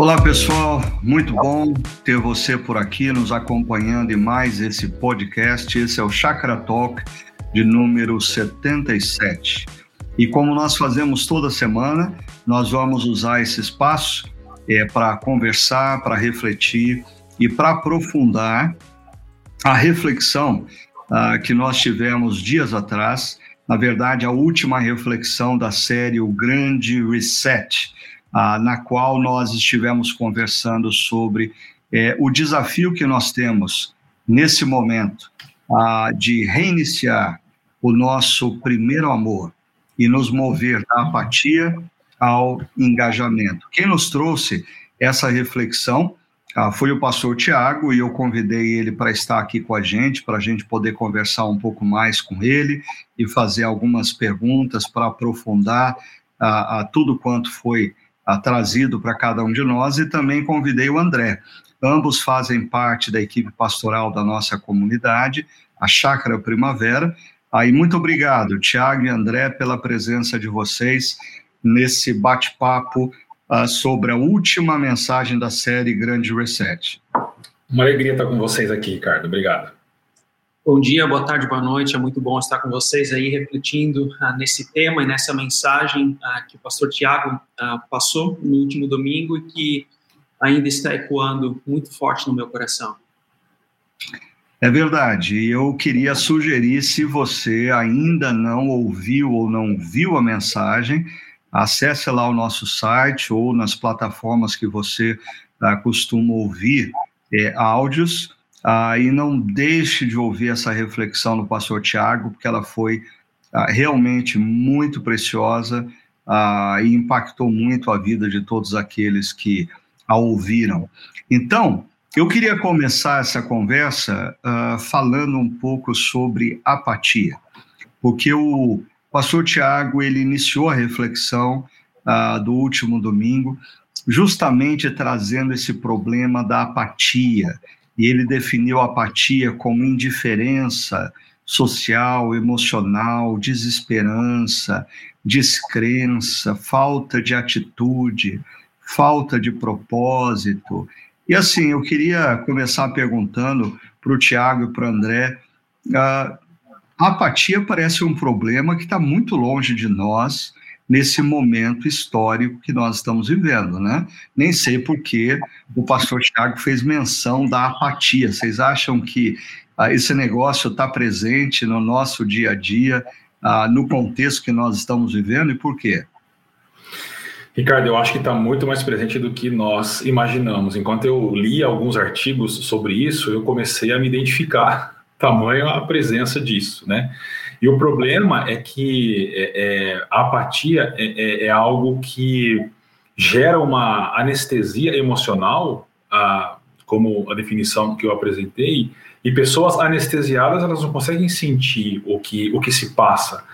Olá pessoal, muito bom ter você por aqui nos acompanhando em mais esse podcast. Esse é o Chakra Talk de número 77. E como nós fazemos toda semana, nós vamos usar esse espaço é, para conversar, para refletir e para aprofundar a reflexão uh, que nós tivemos dias atrás, na verdade, a última reflexão da série O Grande Reset, uh, na qual nós estivemos conversando sobre uh, o desafio que nós temos nesse momento uh, de reiniciar o nosso primeiro amor e nos mover da apatia ao engajamento. Quem nos trouxe essa reflexão ah, foi o pastor Tiago e eu convidei ele para estar aqui com a gente, para a gente poder conversar um pouco mais com ele e fazer algumas perguntas para aprofundar ah, ah, tudo quanto foi ah, trazido para cada um de nós e também convidei o André. Ambos fazem parte da equipe pastoral da nossa comunidade, a Chácara Primavera. Aí, muito obrigado, Tiago e André, pela presença de vocês nesse bate-papo uh, sobre a última mensagem da série Grande Reset. Uma alegria estar com vocês aqui, Ricardo. Obrigado. Bom dia, boa tarde, boa noite. É muito bom estar com vocês aí refletindo uh, nesse tema e nessa mensagem uh, que o pastor Tiago uh, passou no último domingo e que ainda está ecoando muito forte no meu coração. É verdade. Eu queria sugerir, se você ainda não ouviu ou não viu a mensagem, acesse lá o nosso site ou nas plataformas que você uh, costuma ouvir é, áudios uh, e não deixe de ouvir essa reflexão do pastor Tiago, porque ela foi uh, realmente muito preciosa e impactou muito a vida de todos aqueles que a ouviram. Então, eu queria começar essa conversa falando um pouco sobre apatia, porque o pastor Tiago ele iniciou a reflexão uh, do último domingo, justamente trazendo esse problema da apatia. E ele definiu apatia como indiferença social, emocional, desesperança, descrença, falta de atitude, falta de propósito. E assim, eu queria começar perguntando para o Tiago e para o André. Uh, a apatia parece um problema que está muito longe de nós nesse momento histórico que nós estamos vivendo, né? Nem sei por que o pastor Tiago fez menção da apatia. Vocês acham que ah, esse negócio está presente no nosso dia a dia, ah, no contexto que nós estamos vivendo e por quê? Ricardo, eu acho que está muito mais presente do que nós imaginamos. Enquanto eu li alguns artigos sobre isso, eu comecei a me identificar tamanho a presença disso, né? E o problema é que é, é, a apatia é, é, é, algo que gera uma anestesia emocional, a, como a definição que eu apresentei, e pessoas anestesiadas elas não conseguem sentir o que, o que se passa.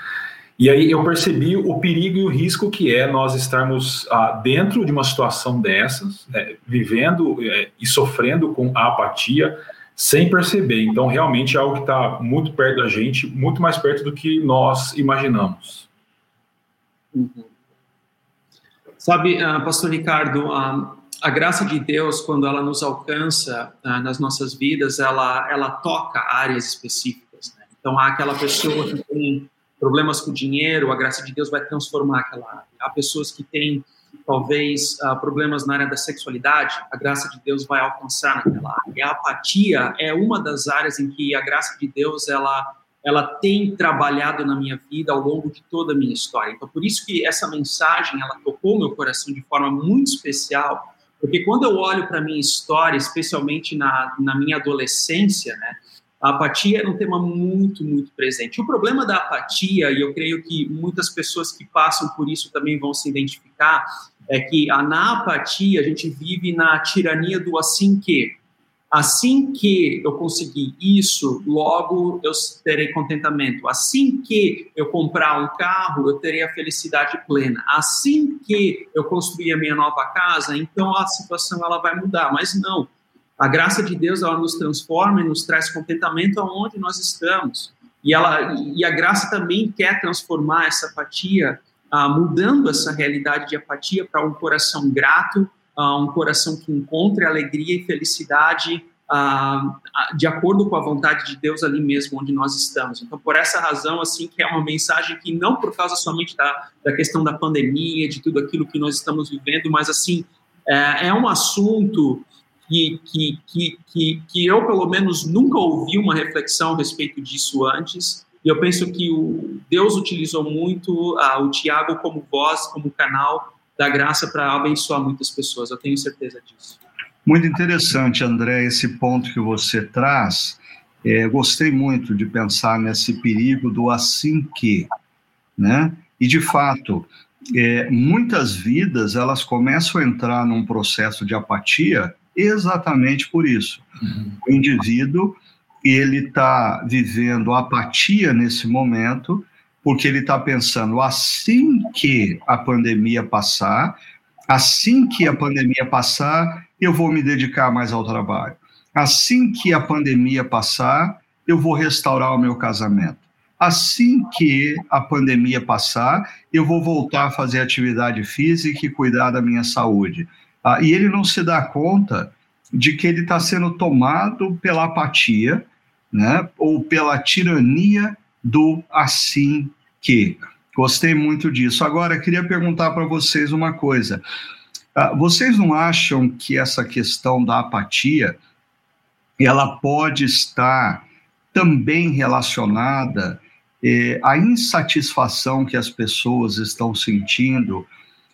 E aí eu percebi o perigo e o risco que é nós estarmos ah, dentro de uma situação dessas, né, vivendo é, e sofrendo com a apatia, sem perceber. Então, realmente é algo que está muito perto da gente, muito mais perto do que nós imaginamos. Uhum. Sabe, uh, Pastor Ricardo, uh, a graça de Deus, quando ela nos alcança uh, nas nossas vidas, ela, ela toca áreas específicas. Né? Então, há aquela pessoa que tem problemas com dinheiro, a graça de Deus vai transformar aquela área. Há pessoas que têm talvez uh, problemas na área da sexualidade, a graça de Deus vai alcançar naquela área. A apatia é uma das áreas em que a graça de Deus ela ela tem trabalhado na minha vida ao longo de toda a minha história. Então, por isso que essa mensagem ela tocou meu coração de forma muito especial, porque quando eu olho para a minha história, especialmente na, na minha adolescência, né, a apatia é um tema muito, muito presente. O problema da apatia, e eu creio que muitas pessoas que passam por isso também vão se identificar, é que na apatia a gente vive na tirania do assim que. Assim que eu conseguir isso, logo eu terei contentamento. Assim que eu comprar um carro, eu terei a felicidade plena. Assim que eu construir a minha nova casa, então a situação ela vai mudar. Mas não, a graça de Deus ela nos transforma e nos traz contentamento aonde nós estamos. E ela e a graça também quer transformar essa apatia, ah, mudando essa realidade de apatia para um coração grato uh, um coração que encontre alegria e felicidade uh, de acordo com a vontade de Deus ali mesmo onde nós estamos. Então, por essa razão, assim, que é uma mensagem que não por causa somente da, da questão da pandemia, de tudo aquilo que nós estamos vivendo, mas assim é, é um assunto que, que, que, que, que eu pelo menos nunca ouvi uma reflexão a respeito disso antes. E eu penso que o Deus utilizou muito uh, o Tiago como voz, como canal da graça para abençoar muitas pessoas. Eu tenho certeza disso. Muito interessante, André, esse ponto que você traz. É, gostei muito de pensar nesse perigo do assim que, né? E de fato, é, muitas vidas elas começam a entrar num processo de apatia exatamente por isso. Uhum. O indivíduo ele está vivendo apatia nesse momento porque ele está pensando assim que a pandemia passar, assim que a pandemia passar, eu vou me dedicar mais ao trabalho. Assim que a pandemia passar, eu vou restaurar o meu casamento. Assim que a pandemia passar, eu vou voltar a fazer atividade física e cuidar da minha saúde. Ah, e ele não se dá conta de que ele está sendo tomado pela apatia, né, ou pela tirania do assim que. Gostei muito disso. Agora, queria perguntar para vocês uma coisa. Ah, vocês não acham que essa questão da apatia ela pode estar também relacionada eh, à insatisfação que as pessoas estão sentindo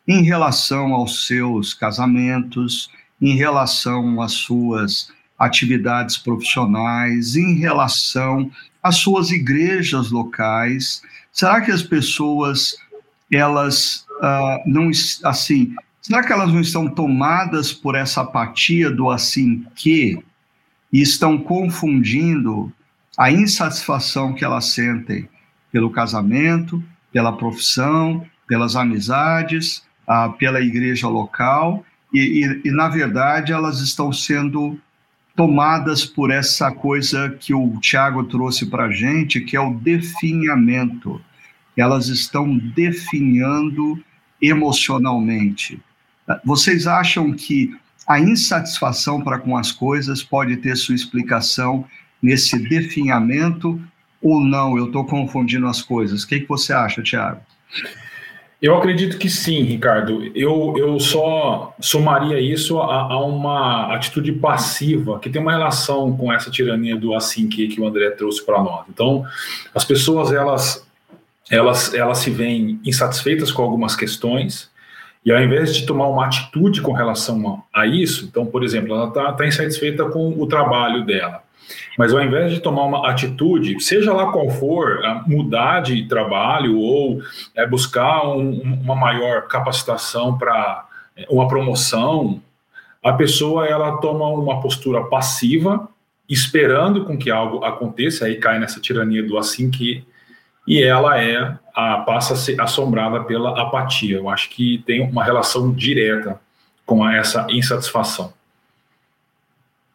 em relação aos seus casamentos, em relação às suas atividades profissionais, em relação às suas igrejas locais? Será que as pessoas elas uh, não assim Será que elas não estão tomadas por essa apatia do assim que e estão confundindo a insatisfação que elas sentem pelo casamento, pela profissão, pelas amizades, ah, pela igreja local e, e, e, na verdade, elas estão sendo tomadas por essa coisa que o Tiago trouxe para a gente, que é o definhamento. Elas estão definhando emocionalmente. Vocês acham que a insatisfação para com as coisas pode ter sua explicação nesse definhamento ou não? Eu estou confundindo as coisas. O que, que você acha, Tiago? Eu acredito que sim, Ricardo. Eu, eu só somaria isso a, a, uma atitude passiva que tem uma relação com essa tirania do assim que, que o André trouxe para nós. Então, as pessoas elas, elas, elas se veem insatisfeitas com algumas questões, e ao invés de tomar uma atitude com relação a, isso, então, por exemplo, ela está tá insatisfeita com o trabalho dela, mas ao invés de tomar uma atitude, seja lá qual for, mudar de trabalho ou é, buscar um, uma maior capacitação para é, uma promoção, a pessoa ela toma uma postura passiva, esperando com que algo aconteça, aí cai nessa tirania do assim que e ela é a, passa a ser assombrada pela apatia. Eu acho que tem uma relação direta com essa insatisfação.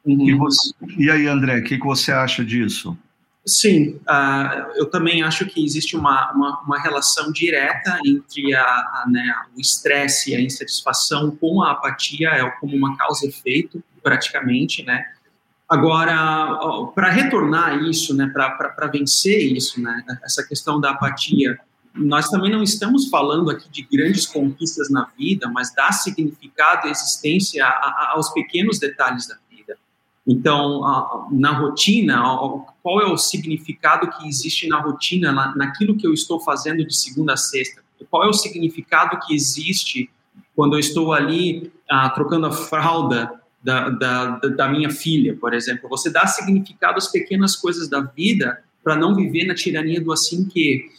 Uhum. E, você, e, aí, André, o que, que você acha disso? Sim, uh, eu também acho que existe uma, uma, uma relação direta entre a, a, né, o estresse e a insatisfação com a apatia, é como uma causa e efeito, praticamente, né? Agora, para retornar isso, né, para vencer isso, né, essa questão da apatia, nós também não estamos falando aqui de grandes conquistas na vida, mas dá significado e existência aos pequenos detalhes da vida. Então, na rotina, qual é o significado que existe na rotina, naquilo que eu estou fazendo de segunda a sexta? Qual é o significado que existe quando eu estou ali ah, trocando a fralda da, da, da minha filha, por exemplo. Você dá significado às pequenas coisas da vida para não viver na tirania do assim que.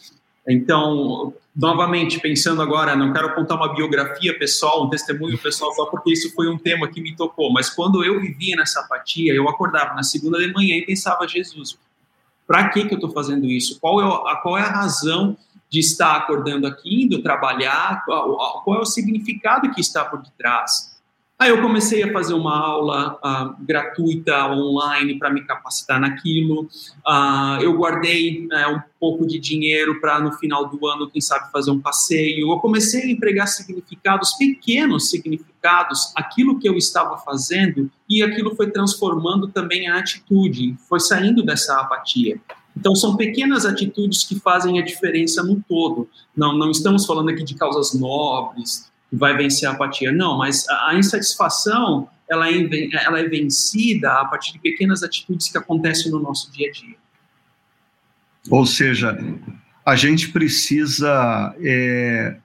Então, novamente, pensando agora, não quero contar uma biografia pessoal, um testemunho pessoal, só porque isso foi um tema que me tocou, mas quando eu vivia nessa apatia, eu acordava na segunda de manhã e pensava, Jesus, para que, que eu estou fazendo isso? Qual é, a, qual é a razão de estar acordando aqui, indo trabalhar? Qual, qual é o significado que está por detrás? Aí eu comecei a fazer uma aula uh, gratuita online para me capacitar naquilo. Uh, eu guardei uh, um pouco de dinheiro para no final do ano, quem sabe, fazer um passeio. Eu comecei a empregar significados, pequenos significados, aquilo que eu estava fazendo e aquilo foi transformando também a atitude, foi saindo dessa apatia. Então, são pequenas atitudes que fazem a diferença no todo. Não, não estamos falando aqui de causas nobres, vai vencer a apatia. Não, mas a, insatisfação ela é, ela é vencida a partir de pequenas atitudes que acontecem no nosso dia a dia. Ou seja, a gente precisa, é,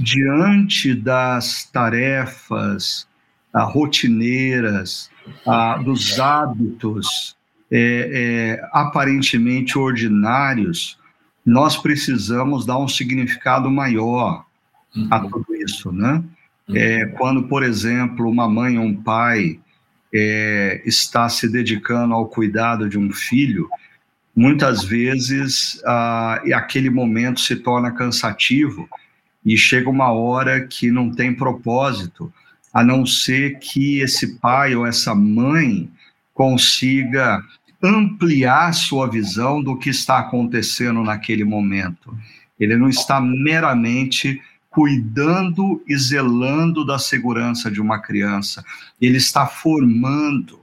diante das tarefas a, rotineiras, a, dos hábitos é, é, aparentemente ordinários, nós precisamos dar um significado maior uhum. a tudo isso, né? É, quando, por exemplo, uma mãe ou um pai é, está se dedicando ao cuidado de um filho, muitas vezes ah, aquele momento se torna cansativo e chega uma hora que não tem propósito, a não ser que esse pai ou essa mãe consiga ampliar sua visão do que está acontecendo naquele momento. Ele não está meramente cuidando e zelando da segurança de uma criança. Ele está formando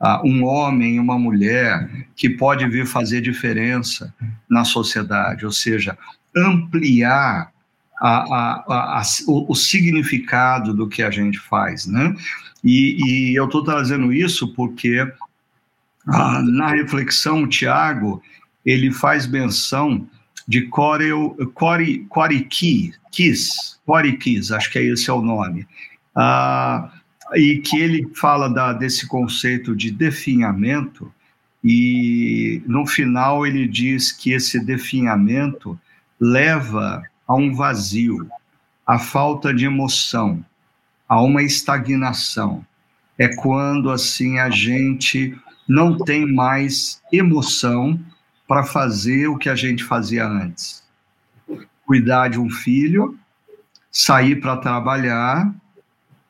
uh, um homem uma mulher que pode vir fazer diferença na sociedade, ou seja, ampliar a, a, a, o, o, significado do que a gente faz, né? E, e eu estou trazendo isso porque ah, na reflexão, o Tiago ele faz menção de Corel, Core, Corikis, Corikis, acho que é esse é o nome, ah, e que ele fala da, desse conceito de definhamento, e no final ele diz que esse definhamento leva a um vazio, a falta de emoção, a uma estagnação. É quando assim a gente não tem mais emoção para fazer o que a gente fazia antes. Cuidar de um filho, sair para trabalhar,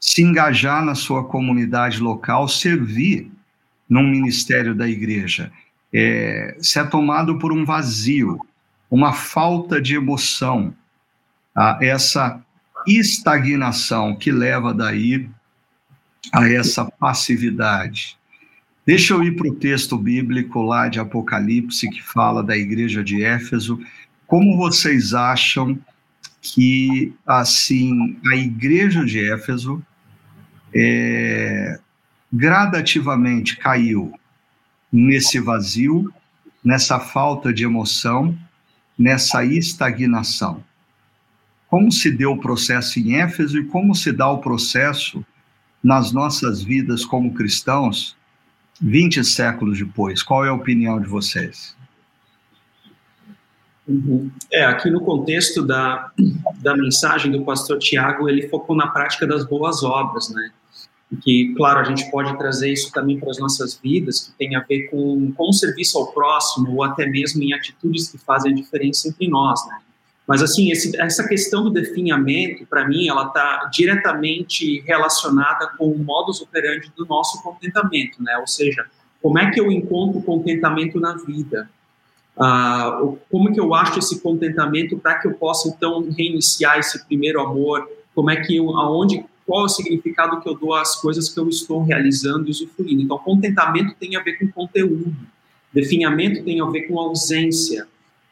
se engajar na sua comunidade local, servir num ministério da igreja. É, se é tomado por um vazio, uma falta de emoção, a essa estagnação que leva daí a essa passividade. Deixa eu ir para o texto bíblico lá de Apocalipse, que fala da igreja de Éfeso. Como vocês acham que, assim, a igreja de Éfeso é, gradativamente caiu nesse vazio, nessa falta de emoção, nessa estagnação? Como se deu o processo em Éfeso e como se dá o processo nas nossas vidas como cristãos 20 séculos depois? Qual é a opinião de vocês? É, aqui no contexto da, da mensagem do pastor Tiago, ele focou na prática das boas obras, né? Que, claro, a gente pode trazer isso também para as nossas vidas, que tem a ver com, com o serviço ao próximo, ou até mesmo em atitudes que fazem a diferença entre nós, né? Mas, assim, esse, essa questão do definhamento, para mim, ela está diretamente relacionada com o modus operandi do nosso contentamento, né? Ou seja, como é que eu encontro contentamento na vida? Ah, como que eu acho esse contentamento para que eu possa, então, reiniciar esse primeiro amor? Como é que eu, aonde, qual é o significado que eu dou às coisas que eu estou realizando e usufruindo? Então, contentamento tem a ver com conteúdo. Definhamento tem a ver com ausência.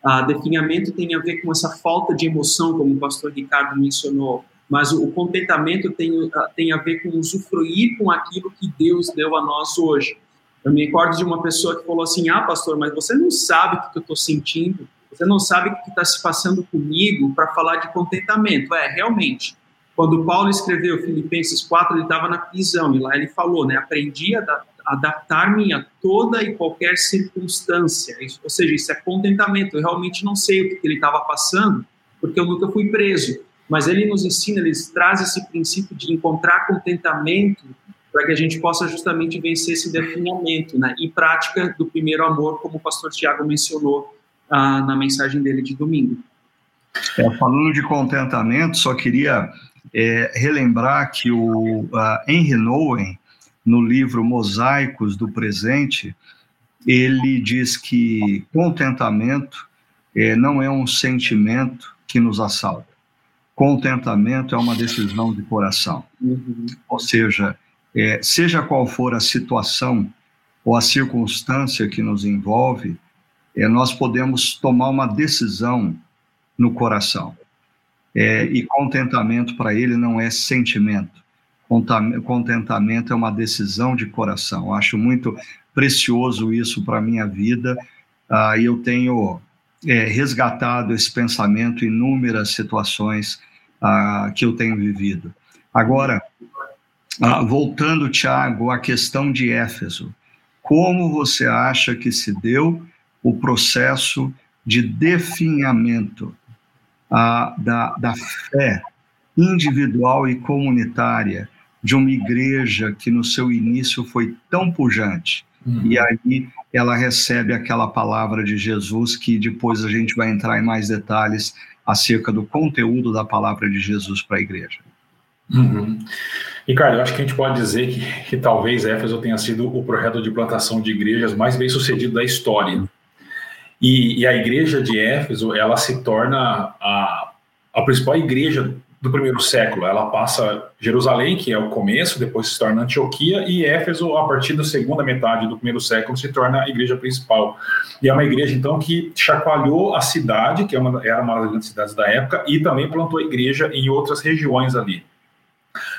A definhamento tem a ver com essa falta de emoção, como o pastor Ricardo mencionou, mas o contentamento tem, tem a ver com usufruir com aquilo que Deus deu a nós hoje. Eu me recordo de uma pessoa que falou assim: Ah, pastor, mas você não sabe o que eu estou sentindo, você não sabe o que está se passando comigo para falar de contentamento. É, realmente. Quando Paulo escreveu Filipenses 4, ele estava na prisão e lá ele falou, né? Aprendi a adaptar-me a toda e qualquer circunstância. Isso, ou seja, isso é contentamento. Eu realmente não sei o que ele estava passando, porque eu nunca fui preso. Mas ele nos ensina, ele traz esse princípio de encontrar contentamento para que a gente possa justamente vencer esse definhamento, né? E prática do primeiro amor, como o pastor Tiago mencionou ah, na mensagem dele de domingo. É, falando de contentamento, só queria é, relembrar que o Henry Nouwen, no livro Mosaicos do Presente, ele diz que contentamento é, não é um sentimento que nos assalta. Contentamento é uma decisão de coração. Uhum. Ou seja, é, seja qual for a situação ou a circunstância que nos envolve, é, nós podemos tomar uma decisão no coração. É, e contentamento para ele não é sentimento. Contentamento é uma decisão de coração. Acho muito precioso isso para a minha vida. Ah, e eu tenho é, resgatado esse pensamento em inúmeras situações ah, que eu tenho vivido. Agora, ah, voltando, Tiago, à questão de Éfeso. Como você acha que se deu o processo de definhamento da, da fé individual e comunitária de uma igreja que no seu início foi tão pujante. Uhum. E aí ela recebe aquela palavra de Jesus que depois a gente vai entrar em mais detalhes acerca do conteúdo da palavra de Jesus para a igreja. Uhum. Ricardo, eu acho que a gente pode dizer que, que talvez Éfeso tenha sido o projeto de plantação de igrejas mais bem sucedido da história. E, e a igreja de Éfeso, ela se torna a, a principal igreja do primeiro século. Ela passa Jerusalém, que é o começo, depois se torna Antioquia, e Éfeso, a partir da segunda metade do primeiro século, se torna a igreja principal. E é uma igreja, então, que chacoalhou a cidade, que é era uma das grandes cidades da época, e também plantou igreja em outras regiões ali.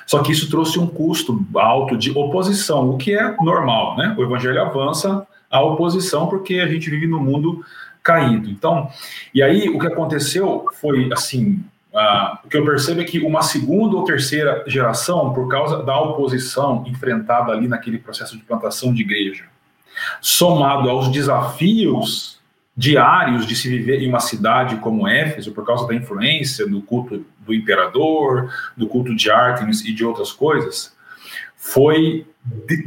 Só que isso trouxe um custo alto de oposição, o que é normal, né? O evangelho avança a oposição porque a gente vive no mundo caído. Então, e aí o que aconteceu foi assim, Uh, o que eu percebo é que uma segunda ou terceira geração, por causa da oposição enfrentada ali naquele processo de plantação de igreja, somado aos desafios diários de se viver em uma cidade como Éfeso, por causa da influência do culto do imperador, do culto de Ártemis e de outras coisas, foi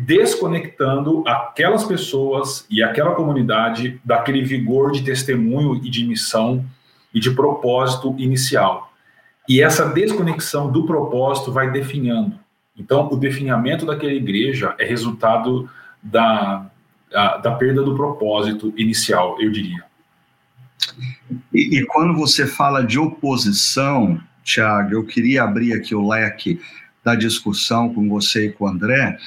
desconectando aquelas pessoas e aquela comunidade daquele vigor de testemunho e de missão e de propósito inicial. E essa desconexão do propósito vai definhando. Então, o definhamento daquela igreja é resultado da, da, da perda do propósito inicial, eu diria. E, e, quando você fala de oposição, Tiago, eu queria abrir aqui o leque da discussão com você e com o André,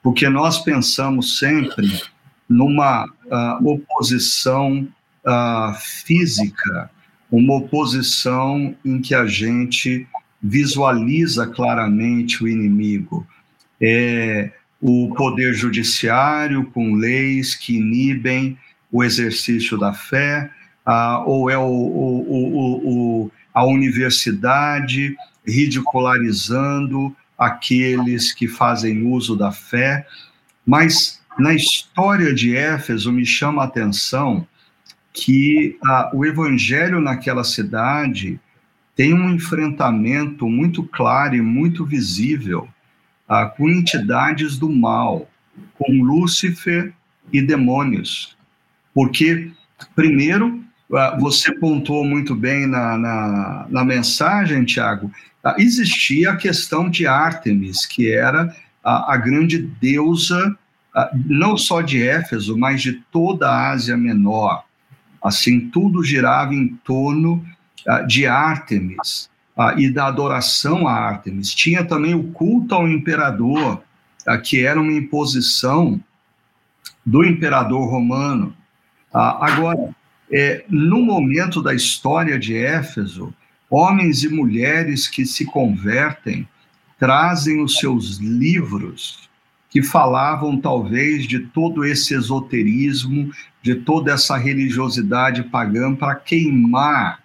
porque nós pensamos sempre numa uh, oposição uh, física uma oposição em que a gente visualiza claramente o inimigo. É o poder judiciário com leis que inibem o exercício da fé, ah, ou é o, o, o, a universidade ridicularizando aqueles que fazem uso da fé. Mas na história de Éfeso me chama a atenção que ah, o evangelho naquela cidade tem um enfrentamento muito claro e muito visível ah, com entidades do mal, com Lúcifer e demônios. Porque, primeiro, ah, você pontuou muito bem na, na, na mensagem, Tiago, ah, existia a questão de Ártemis, que era a, a grande deusa, não só de Éfeso, mas de toda a Ásia Menor. Assim, tudo girava em torno uh, de Ártemis uh, e da adoração a Ártemis. Tinha também o culto ao imperador, uh, que era uma imposição do imperador romano. agora, é, no momento da história de Éfeso, homens e mulheres que se convertem trazem os seus livros que falavam talvez de todo esse esoterismo, de toda essa religiosidade pagã para queimar.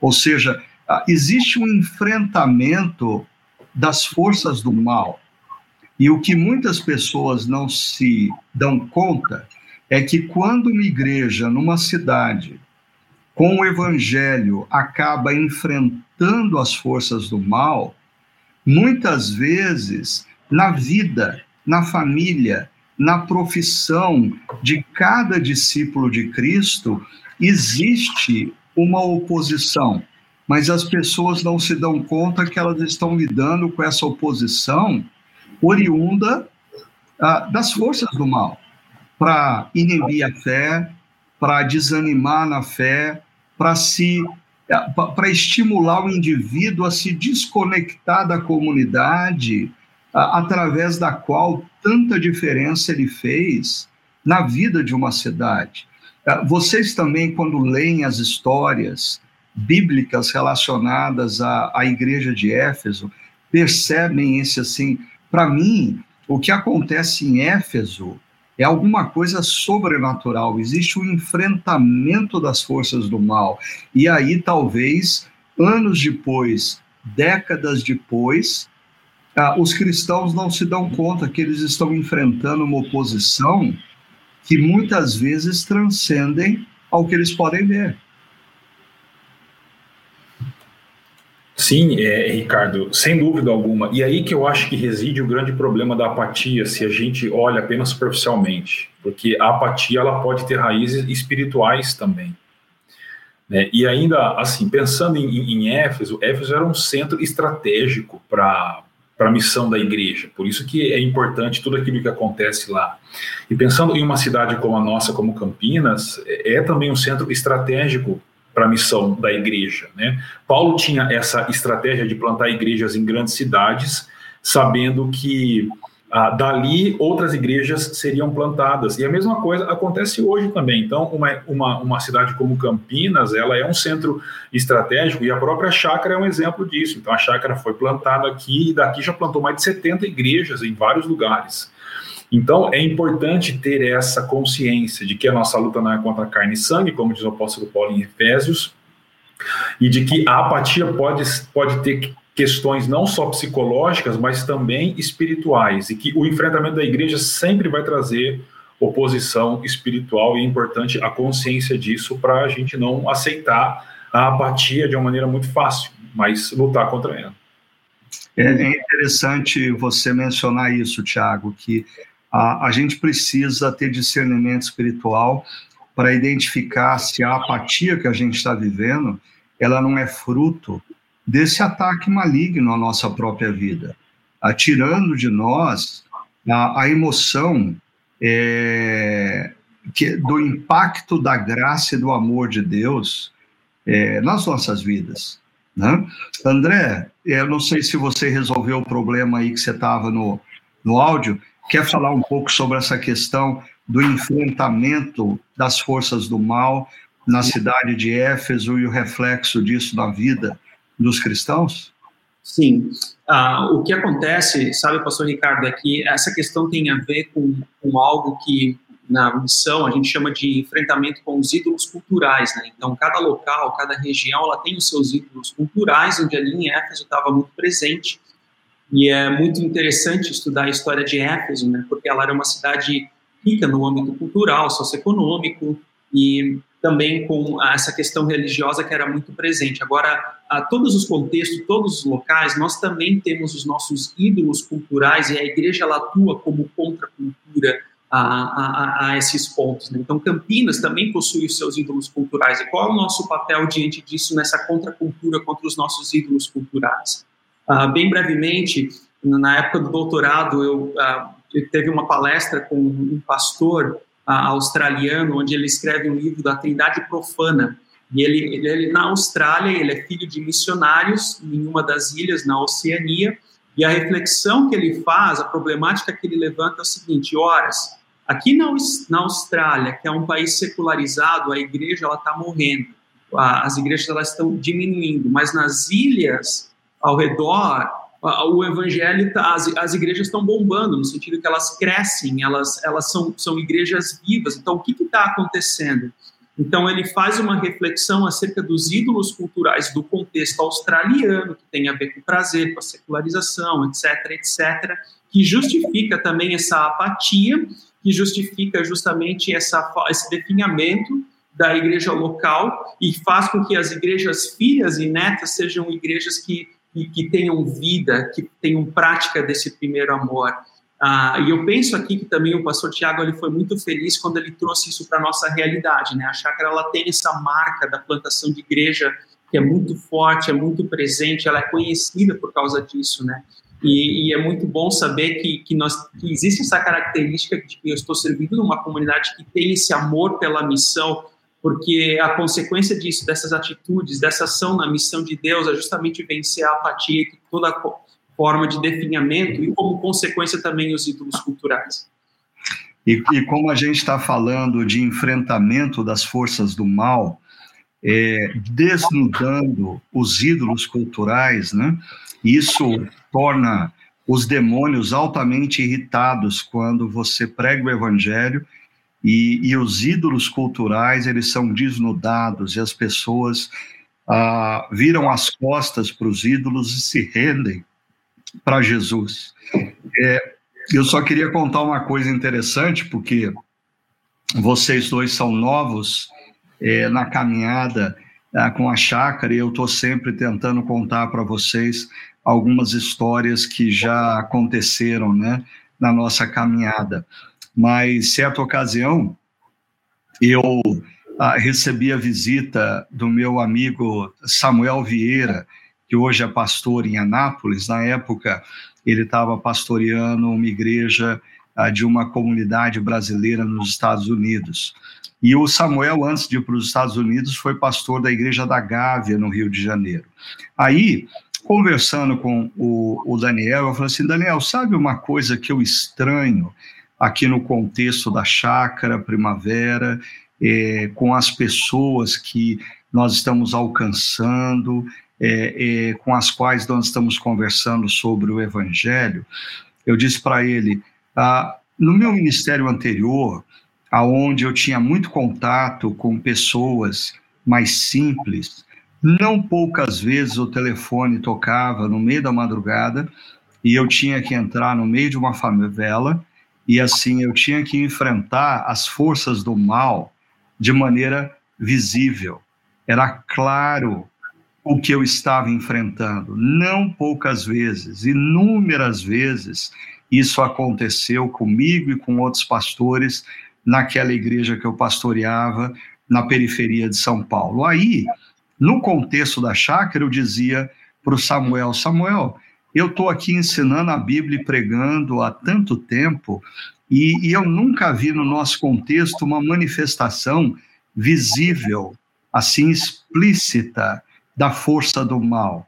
Ou seja, ah, existe um enfrentamento das forças do mal. E o que muitas pessoas não se dão conta é que quando uma igreja numa cidade com o evangelho acaba enfrentando as forças do mal, muitas vezes na vida na família, na profissão de cada discípulo de Cristo, existe uma oposição. mas as pessoas não se dão conta que elas estão lidando com essa oposição oriunda ah, das forças do mal para inibir a fé, para desanimar na fé, para se para estimular o indivíduo a se desconectar da comunidade através da qual tanta diferença ele fez na vida de uma cidade. Vocês também, quando leem as histórias bíblicas relacionadas à, à igreja de Éfeso, percebem esse assim. Para mim, o que acontece em Éfeso é alguma coisa sobrenatural, existe um enfrentamento das forças do mal. E aí, talvez, anos depois, décadas depois, ah, os cristãos não se dão conta que eles estão enfrentando uma oposição que muitas vezes transcendem ao que eles podem ver. Sim, é, Ricardo, sem dúvida alguma. E aí que eu acho que reside o grande problema da apatia, se a gente olha apenas superficialmente, porque a apatia ela pode ter raízes espirituais também. Né? E ainda assim, pensando em, em Éfeso, Éfeso era um centro estratégico para para a missão da igreja. Por isso que é importante tudo aquilo que acontece lá. E pensando em uma cidade como a nossa, como Campinas, é, também um centro estratégico para a missão da igreja. Né? Paulo tinha essa estratégia de plantar igrejas em grandes cidades, sabendo que ah, dali outras igrejas seriam plantadas. E a mesma coisa acontece hoje também. Então, uma, uma, uma cidade como Campinas, ela é um centro estratégico e a própria chácara é um exemplo disso. Então, a chácara foi plantada aqui e daqui já plantou mais de 70 igrejas em vários lugares. Então, é importante ter essa consciência de que a nossa luta não é contra carne e sangue, como diz o apóstolo Paulo em Efésios, e de que a apatia pode, pode ter questões não só psicológicas, mas também espirituais, e que o enfrentamento da igreja sempre vai trazer oposição espiritual, e é importante a consciência disso para a gente não aceitar a apatia de uma maneira muito fácil, mas lutar contra ela. É, é interessante você mencionar isso, Tiago, que a, a gente precisa ter discernimento espiritual para identificar se a apatia que a gente está vivendo ela não é fruto desse ataque maligno à nossa própria vida, atirando de nós a, a emoção é, que, do impacto da graça e do amor de Deus é, nas nossas vidas. Né? André, eu não sei se você resolveu o problema aí que você estava no, no áudio, quer falar um pouco sobre essa questão do enfrentamento das forças do mal na cidade de Éfeso e o reflexo disso na vida dos cristãos? Sim. Ah, o que acontece, sabe, pastor Ricardo, é que essa questão tem a ver com, com algo que na missão a gente chama de enfrentamento com os ídolos culturais, né? Então, cada local, cada região, ela tem os seus ídolos culturais, onde ali em Éfeso estava muito presente. E é muito interessante estudar a história de Éfeso, né? Porque ela era uma cidade rica no âmbito cultural, socioeconômico, e também com essa questão religiosa que era muito presente. Agora, a todos os contextos, todos os locais, nós também temos os nossos ídolos culturais e a igreja ela atua como contracultura a, a, a, esses pontos. Né? Então, Campinas também possui os seus ídolos culturais. E qual é o nosso papel diante disso nessa contracultura contra os nossos ídolos culturais? Ah, bem brevemente, na época do doutorado, eu, ah, eu teve uma palestra com um pastor australiano, onde ele escreve um livro da Trindade Profana. E ele, ele, ele, na Austrália, ele é filho de missionários em uma das ilhas na Oceania. E a reflexão que ele faz, a problemática que ele levanta é o seguinte: horas, aqui na, na Austrália, que é um país secularizado, a igreja ela está morrendo, as igrejas elas estão diminuindo, mas nas ilhas ao redor o evangelho, tá, as, as igrejas estão bombando, no sentido que elas crescem, elas, elas são, são igrejas vivas. Então, o que está acontecendo? Então, ele faz uma reflexão acerca dos ídolos culturais do contexto australiano, que tem a ver com o prazer, com a secularização, etc., etc., que justifica também essa apatia, que justifica justamente essa, esse definhamento da igreja local e faz com que as igrejas filhas e netas sejam igrejas que e que tenham vida, que tenham prática desse primeiro amor. Ah, e eu penso aqui que também o pastor Tiago ele foi muito feliz quando ele trouxe isso para a nossa realidade. Né? A chácara ela tem essa marca da plantação de igreja que é muito forte, é muito presente, ela é conhecida por causa disso, né? E, e, é muito bom saber que, que, nós, que existe essa característica de que eu estou servindo numa comunidade que tem esse amor pela missão, porque a consequência disso, dessas atitudes, dessa ação na missão de Deus, é justamente vencer a apatia e toda forma de definhamento e, como consequência, também os ídolos culturais. E, e como a gente está falando de enfrentamento das forças do mal, é, desnudando os ídolos culturais, né? Isso torna os demônios altamente irritados quando você prega o evangelho e, e os ídolos culturais eles são desnudados e as pessoas ah, viram as costas para os ídolos e se rendem para Jesus. É, eu só queria contar uma coisa interessante porque vocês dois são novos é, na caminhada ah, com a chácara e eu estou sempre tentando contar para vocês algumas histórias que já aconteceram né, na nossa caminhada. Mas, certa ocasião, eu ah, recebi a visita do meu amigo Samuel Vieira, que hoje é pastor em Anápolis. Na época, ele estava pastoreando uma igreja ah, de uma comunidade brasileira nos Estados Unidos. E o Samuel, antes de ir para os Estados Unidos, foi pastor da Igreja da Gávea, no Rio de Janeiro. Aí, conversando com o, o Daniel, eu falei assim: Daniel, sabe uma coisa que eu estranho aqui no contexto da chácara primavera, é, com as pessoas que nós estamos alcançando, é, é, com as quais nós estamos conversando sobre o Evangelho? Eu disse para ele: ah, no meu ministério anterior, aonde eu tinha muito contato com pessoas mais simples, não poucas vezes o telefone tocava no meio da madrugada e eu tinha que entrar no meio de uma favela e assim eu tinha que enfrentar as forças do mal de maneira visível. Era claro o que eu estava enfrentando. Não poucas vezes, inúmeras vezes, isso aconteceu comigo e com outros pastores naquela igreja que eu pastoreava na periferia de São Paulo. Aí no contexto da chácara, eu dizia para o Samuel: Samuel, eu estou aqui ensinando a Bíblia e pregando há tanto tempo, e, e eu nunca vi no nosso contexto uma manifestação visível, assim explícita, da força do mal.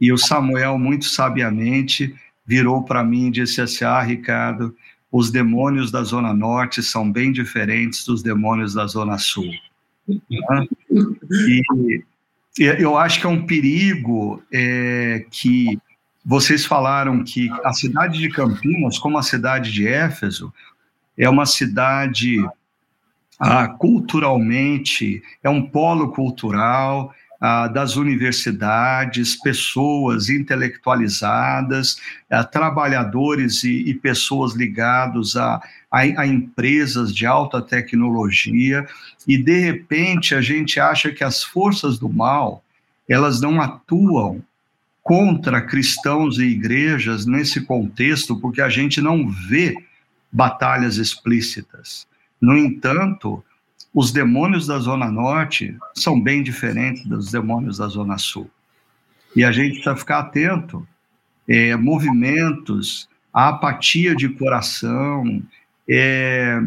E o Samuel, muito sabiamente, virou para mim e disse assim: Ah, Ricardo, os demônios da Zona Norte são bem diferentes dos demônios da Zona Sul. E, eu acho que é um perigo é, que vocês falaram que a cidade de Campinas, como a cidade de Éfeso, é uma cidade ah, culturalmente, é um polo cultural ah, das universidades, pessoas intelectualizadas, ah, trabalhadores e, e, pessoas ligados a, a, a empresas de alta tecnologia, e de repente a gente acha que as forças do mal elas não atuam contra cristãos e igrejas nesse contexto, porque a gente não vê batalhas explícitas. No entanto, os demônios da Zona Norte são bem diferentes dos demônios da Zona Sul. E a gente precisa ficar atento. É, movimentos, a apatia de coração, é,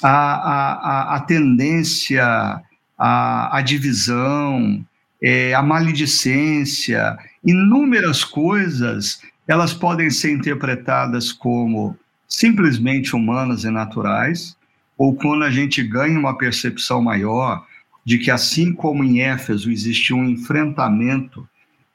a, a, a, tendência à, divisão, é, a maledicência, inúmeras coisas, elas podem ser interpretadas como simplesmente humanas e naturais, ou quando a gente ganha uma percepção maior de que, assim como em Éfeso existiu um enfrentamento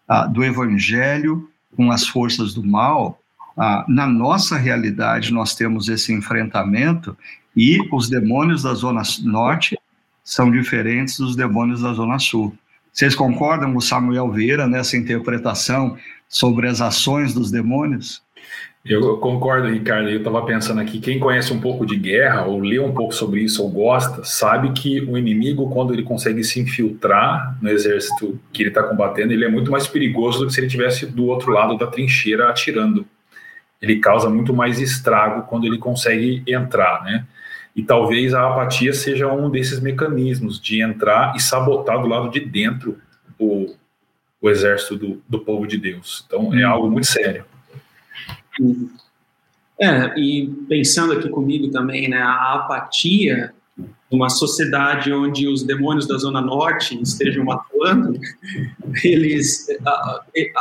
ah, do evangelho com as forças do mal, ah, na nossa realidade, nós temos esse enfrentamento e os demônios da Zona Norte são diferentes dos demônios da Zona Sul. Vocês concordam com Samuel Vieira nessa interpretação sobre as ações dos demônios? Eu concordo, Ricardo. Eu estava pensando aqui, quem conhece um pouco de guerra, ou lê um pouco sobre isso, ou gosta, sabe que o inimigo, quando ele consegue se infiltrar no exército que ele está combatendo, ele é muito mais perigoso do que se ele estivesse do outro lado da trincheira atirando ele causa muito mais estrago quando ele consegue entrar, né? E talvez a apatia seja um desses mecanismos de entrar e sabotar do lado de dentro o, o exército do, do povo de Deus. Então é algo muito sério. É, e pensando aqui comigo também, né, a apatia numa sociedade onde os demônios da Zona Norte estejam atuando, eles,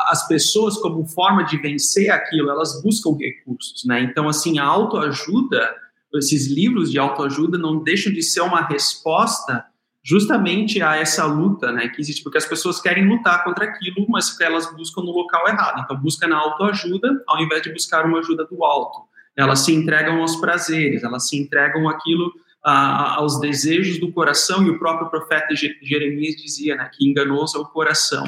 as pessoas, como forma de vencer aquilo, elas buscam recursos, né? Então, assim, a autoajuda, esses livros de autoajuda não deixam de ser uma resposta justamente a essa luta, né, que existe, porque as pessoas querem lutar contra aquilo, mas elas buscam no local errado. Então, busca na autoajuda, ao invés de buscar uma ajuda do alto. Elas se entregam aos prazeres, elas se entregam aquilo a, aos desejos do coração, e o próprio profeta Jeremias dizia né, que enganoso é o coração.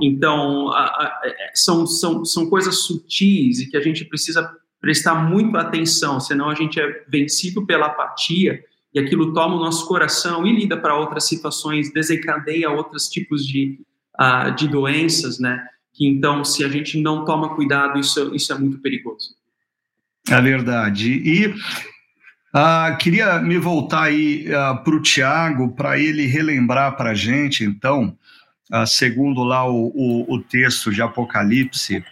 Então, a, a, é, são, são, são coisas sutis e que a gente precisa prestar muito atenção, senão a gente é vencido pela apatia e aquilo toma o nosso coração e lida para outras situações, desencadeia outros tipos de, uh, de doenças, né? Que então, se a gente não toma cuidado, isso, isso é muito perigoso. É verdade. E ah, queria me voltar aí ah, para o Tiago, para ele relembrar para a gente, então, segundo lá o, o, o, texto de Apocalipse,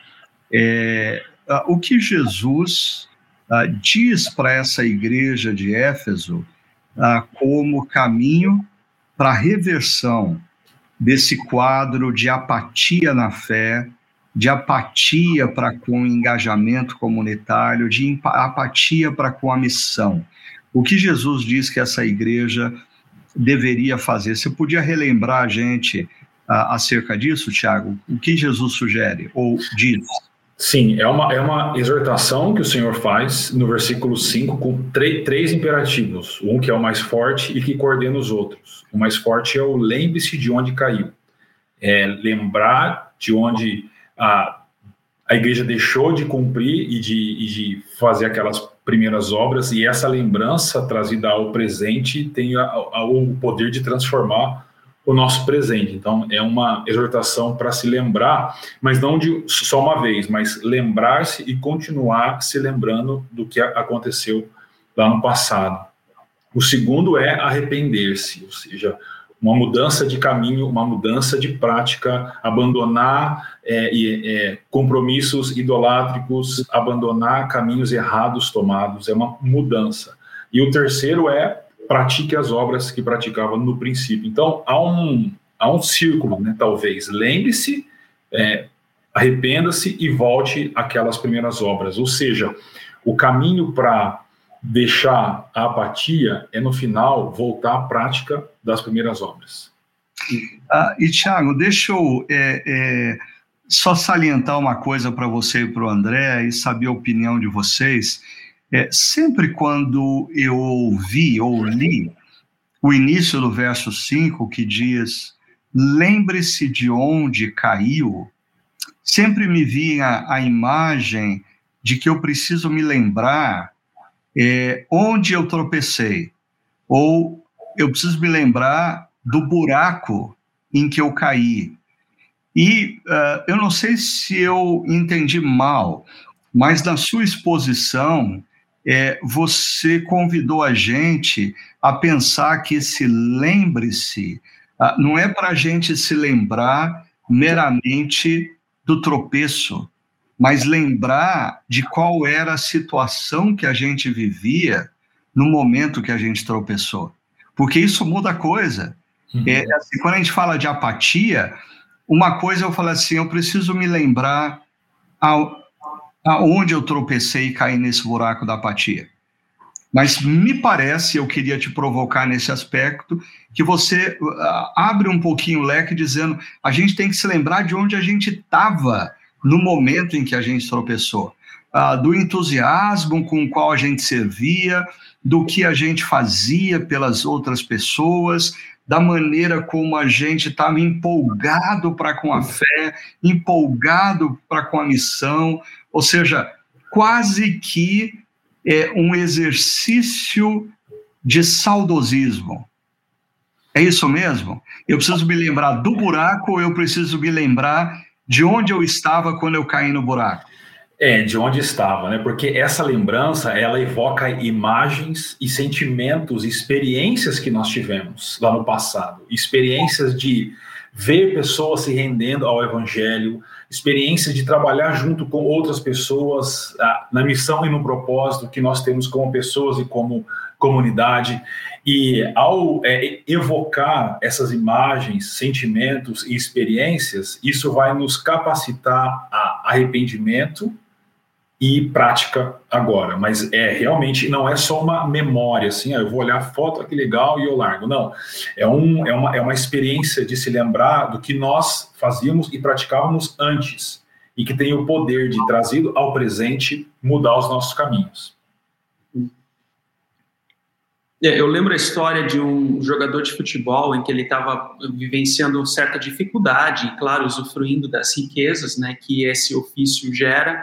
é, o que Jesus ah, diz para essa igreja de Éfeso ah, como caminho para a reversão desse quadro de apatia na fé, de apatia para com o engajamento comunitário, de apatia para com a missão. O que Jesus diz que essa igreja deveria fazer? Você podia relembrar a gente uh, acerca disso, Tiago? O que Jesus sugere ou diz? Sim, é uma, é uma exortação que o Senhor faz no versículo 5 com três imperativos. Um que é o mais forte e que coordena os outros. O mais forte é o lembre-se de onde caiu. É lembrar de onde a, a igreja deixou de cumprir e de, e de fazer aquelas primeiras obras, e essa lembrança trazida ao presente tem a, a, o poder de transformar o nosso presente. Então, é uma exortação para se lembrar, mas não de só uma vez, mas lembrar-se e continuar se lembrando do que aconteceu lá no passado. O segundo é arrepender-se, ou seja, uma mudança de caminho, uma mudança de prática, abandonar é, é, compromissos idolátricos, abandonar caminhos errados tomados, é uma mudança. E o terceiro é pratique as obras que praticava no princípio. Então, há um, há um círculo, né, talvez. Lembre-se, é, arrependa-se e volte àquelas primeiras obras. Ou seja, o caminho para deixar a apatia é, no final, voltar à prática das primeiras obras. Ah, e, Tiago, deixa eu é, é, só salientar uma coisa para você e para o André e saber a opinião de vocês. É, sempre quando eu ouvi ou li o início do verso 5, que diz: Lembre-se de onde caiu, sempre me vinha a imagem de que eu preciso me lembrar é, onde eu tropecei, ou eu preciso me lembrar do buraco em que eu caí. E uh, eu não sei se eu entendi mal, mas na sua exposição, é, você convidou a gente a pensar que esse lembre-se uh, não é para a gente se lembrar meramente do tropeço, mas lembrar de qual era a situação que a gente vivia no momento que a gente tropeçou. Porque isso muda a coisa. Uhum. É, assim, quando a gente fala de apatia, uma coisa eu falo assim, eu preciso me lembrar aonde eu tropecei e caí nesse buraco da apatia. Mas me parece, eu queria te provocar nesse aspecto, que você uh, abre um pouquinho o leque dizendo a gente tem que se lembrar de onde a gente estava no momento em que a gente tropeçou, uh, do entusiasmo com o qual a gente servia, do que a gente fazia pelas outras pessoas, da maneira como a gente estava empolgado para com a fé, empolgado para com a missão, ou seja, quase que é um exercício de saudosismo. É isso mesmo? Eu preciso me lembrar do buraco eu preciso me lembrar de onde eu estava quando eu caí no buraco? É, de onde estava, né? Porque essa lembrança, ela evoca imagens e sentimentos, experiências que nós tivemos lá no passado, experiências de ver pessoas se rendendo ao evangelho, experiências de trabalhar junto com outras pessoas ah, na missão e no propósito que nós temos como pessoas e como comunidade. E ao é, evocar essas imagens, sentimentos e experiências, isso vai nos capacitar a arrependimento e prática agora. Mas é realmente não é só uma memória, assim, ah, eu vou olhar a foto, que legal, e eu largo. Não. É, um, é, uma, é uma experiência de se lembrar do que nós fazíamos e praticávamos antes, e que tem o poder de, trazido ao presente, mudar os nossos caminhos. É, eu lembro a história de um jogador de futebol em que ele estava vivenciando certa dificuldade, claro, usufruindo das riquezas né, que esse ofício gera,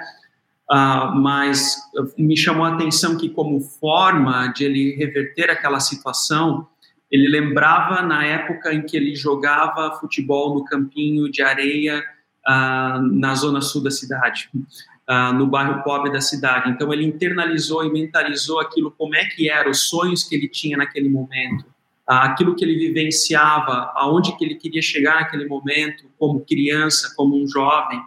Uh, mas me chamou a atenção que, como forma de ele reverter aquela situação, ele lembrava na época em que ele jogava futebol no campinho de areia uh, na zona sul da cidade, uh, no bairro pobre da cidade. Então, ele internalizou e mentalizou aquilo, como é que eram os sonhos que ele tinha naquele momento, aquilo que ele vivenciava, aonde que ele queria chegar naquele momento, como criança, como um jovem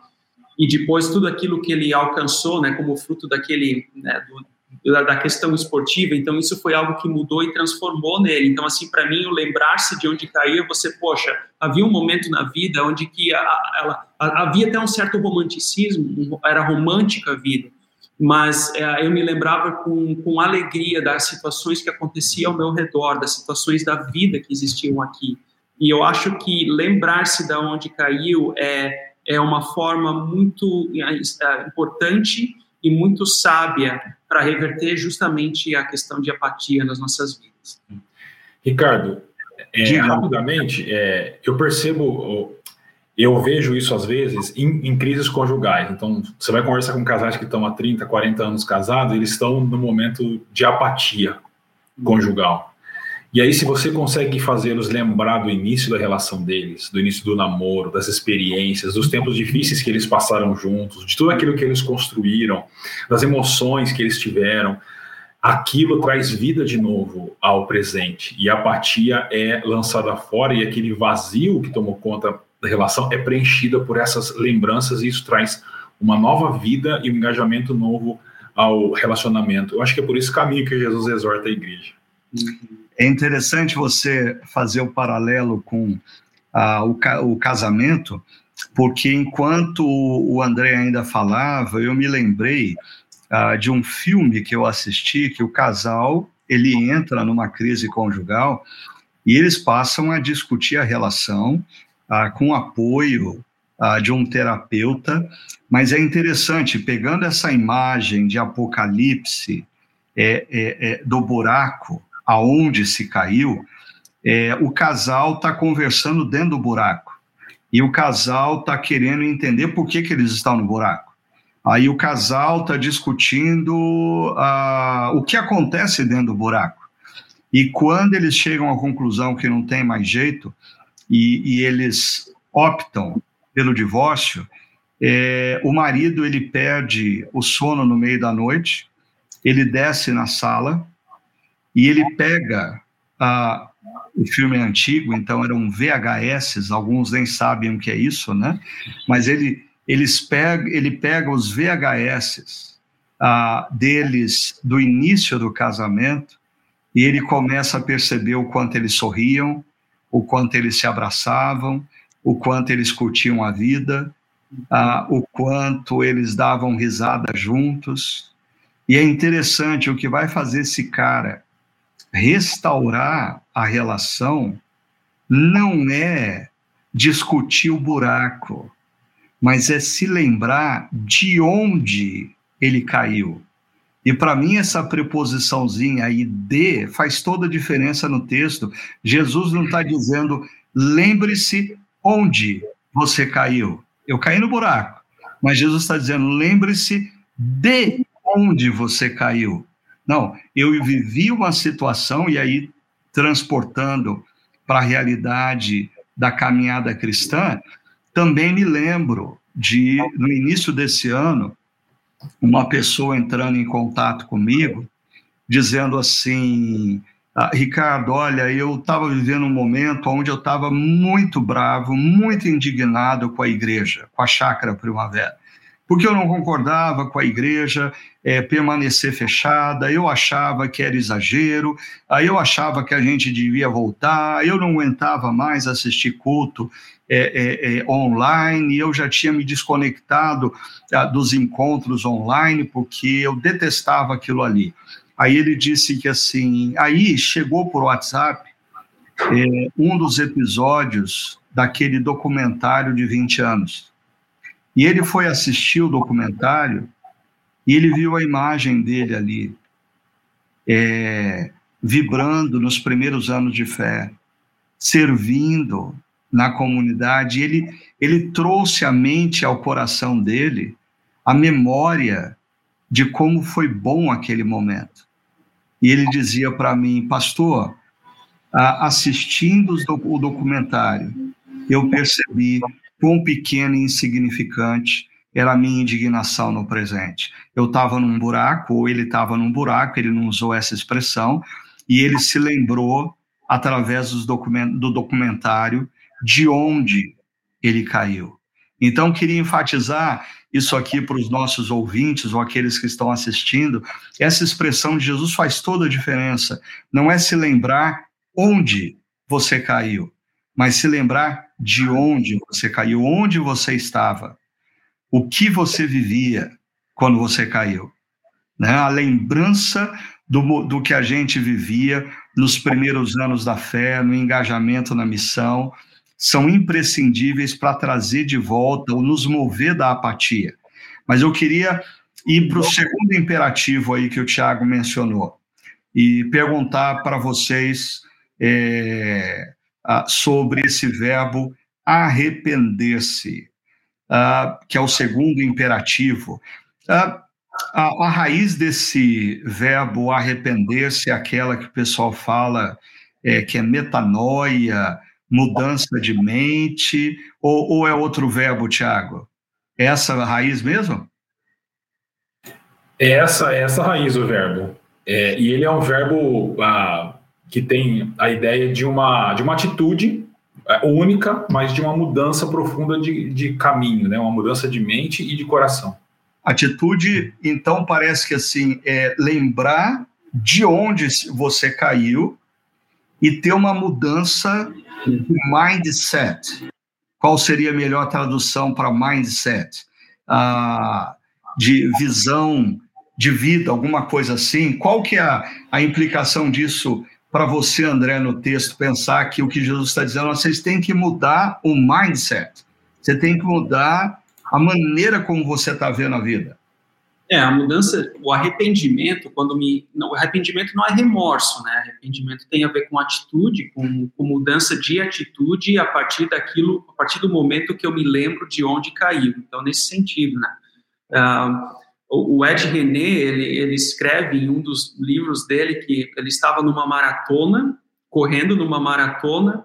e depois tudo aquilo que ele alcançou, né, como fruto daquele né, do, da, questão esportiva. Então isso foi algo que mudou e transformou nele. Então assim para mim o lembrar-se de onde caiu, você poxa, havia um momento na vida onde que a, ela, a, havia até um certo romanticismo, era romântica a vida. Mas é, eu me lembrava com, com alegria das situações que aconteciam ao meu redor, das situações da vida que existiam aqui. E eu acho que lembrar-se de onde caiu é, é uma forma muito é, importante e muito sábia para reverter justamente a questão de apatia nas nossas vidas. Ricardo, é, rapidamente, é, eu percebo, eu vejo isso às vezes em, em, crises conjugais. Então, você vai conversar com casais que estão há 30, 40 anos casados, eles estão no momento de apatia conjugal. E aí, se você consegue fazê-los lembrar do início da relação deles, do início do namoro, das experiências, dos tempos difíceis que eles passaram juntos, de tudo aquilo que eles construíram, das emoções que eles tiveram, aquilo traz vida de novo ao presente. E a apatia é lançada fora e aquele vazio que tomou conta da relação é preenchida por essas lembranças e isso traz uma nova vida e um engajamento novo ao relacionamento. Eu acho que é por esse caminho que Jesus exorta a igreja. Uhum. É interessante você fazer o paralelo com ah, o, o casamento, porque enquanto o André ainda falava, eu me lembrei ah, de um filme que eu assisti, que o casal ele entra numa crise conjugal e eles passam a discutir a relação ah, com apoio ah, de um terapeuta, mas é interessante, pegando essa imagem de apocalipse é, é, é, do buraco, aonde se caiu, é, o casal está conversando dentro do buraco. E o casal está querendo entender por que, que eles estão no buraco. Aí o casal está discutindo uh, o que acontece dentro do buraco. E quando eles chegam à conclusão que não tem mais jeito e, e eles optam pelo divórcio, é, o marido ele perde o sono no meio da noite, ele desce na sala, e ele pega a, o filme é antigo, então eram VHS, alguns nem sabem o que é isso, né? Mas ele, eles pega, ele pega os VHS ah, deles do início do casamento e ele começa a perceber o quanto eles sorriam, o quanto eles se abraçavam, o quanto eles curtiam a vida, ah, o quanto eles davam risada juntos. E é interessante o que vai fazer esse cara restaurar a relação não é discutir o buraco, mas é se lembrar de onde ele caiu. E para mim, essa preposiçãozinha aí de faz toda a diferença no texto. Jesus não está dizendo, lembre-se onde você caiu. Eu caí no buraco. Mas Jesus está dizendo, lembre-se de onde você caiu. Não, eu vivi uma situação, e aí transportando para a realidade da caminhada cristã, também me lembro de, no início desse ano, uma pessoa entrando em contato comigo, dizendo assim: ah, Ricardo, olha, eu estava vivendo um momento onde eu estava muito bravo, muito indignado com a igreja, com a chácara primavera, porque eu não concordava com a igreja é, permanecer fechada, eu achava que era exagero, aí eu achava que a gente devia voltar, eu não aguentava mais assistir culto é, é, é online, eu já tinha me desconectado ah, dos encontros online, porque eu detestava aquilo ali. Aí ele disse que assim, aí chegou por WhatsApp é, um dos episódios daquele documentário de 20 anos. E ele foi assistir o documentário e ele viu a imagem dele ali, é, vibrando nos primeiros anos de fé, servindo na comunidade. Ele, ele trouxe à mente, ao coração dele, a memória de como foi bom aquele momento e ele dizia para mim, pastor, assistindo o documentário, eu percebi quão pequeno e insignificante era a minha indignação no presente. Eu estava num buraco, ou ele estava num buraco, ele não usou essa expressão, e ele se lembrou, através do documentário, de onde ele caiu. Então, queria enfatizar isso aqui para os nossos ouvintes ou aqueles que estão assistindo. Essa expressão de Jesus faz toda a diferença. Não é se lembrar onde você caiu, mas se lembrar de onde você caiu, onde você estava, o que você vivia quando você caiu. Né? A lembrança do, do que a gente vivia nos primeiros anos da fé, no engajamento na missão, são imprescindíveis para trazer de volta ou nos mover da apatia. Mas eu queria ir para o segundo imperativo aí que o Tiago mencionou e perguntar para vocês é, sobre esse verbo arrepender-se, uh, que é o segundo imperativo. Uh, a, a, raiz desse verbo arrepender-se é aquela que o pessoal fala é, que é metanoia, mudança de mente, ou, ou é outro verbo, Tiago? É essa a raiz mesmo? É essa, é essa raiz o verbo. É, e ele é um verbo ah, que tem a ideia de uma, de uma atitude é, única, mas de uma mudança profunda de, de caminho, né? uma mudança de mente e de coração. Atitude, então, parece que assim, é lembrar de onde você caiu e ter uma mudança mindset. Qual seria a melhor tradução para mindset? Ah, de visão de vida, alguma coisa assim? Qual que é a, a implicação disso para você, André, no texto, pensar que o que Jesus está dizendo, vocês têm que mudar o mindset. Você tem que mudar a maneira como você está vendo a vida. É, a mudança, o arrependimento, quando me. Não, arrependimento não é remorso, né? Arrependimento tem a ver com atitude, com, com, mudança de atitude a partir daquilo, a partir do momento que eu me lembro de onde caiu. Então, nesse sentido, né? Uh, o Ed René, ele, ele escreve em um dos livros dele que ele estava numa maratona, correndo numa maratona,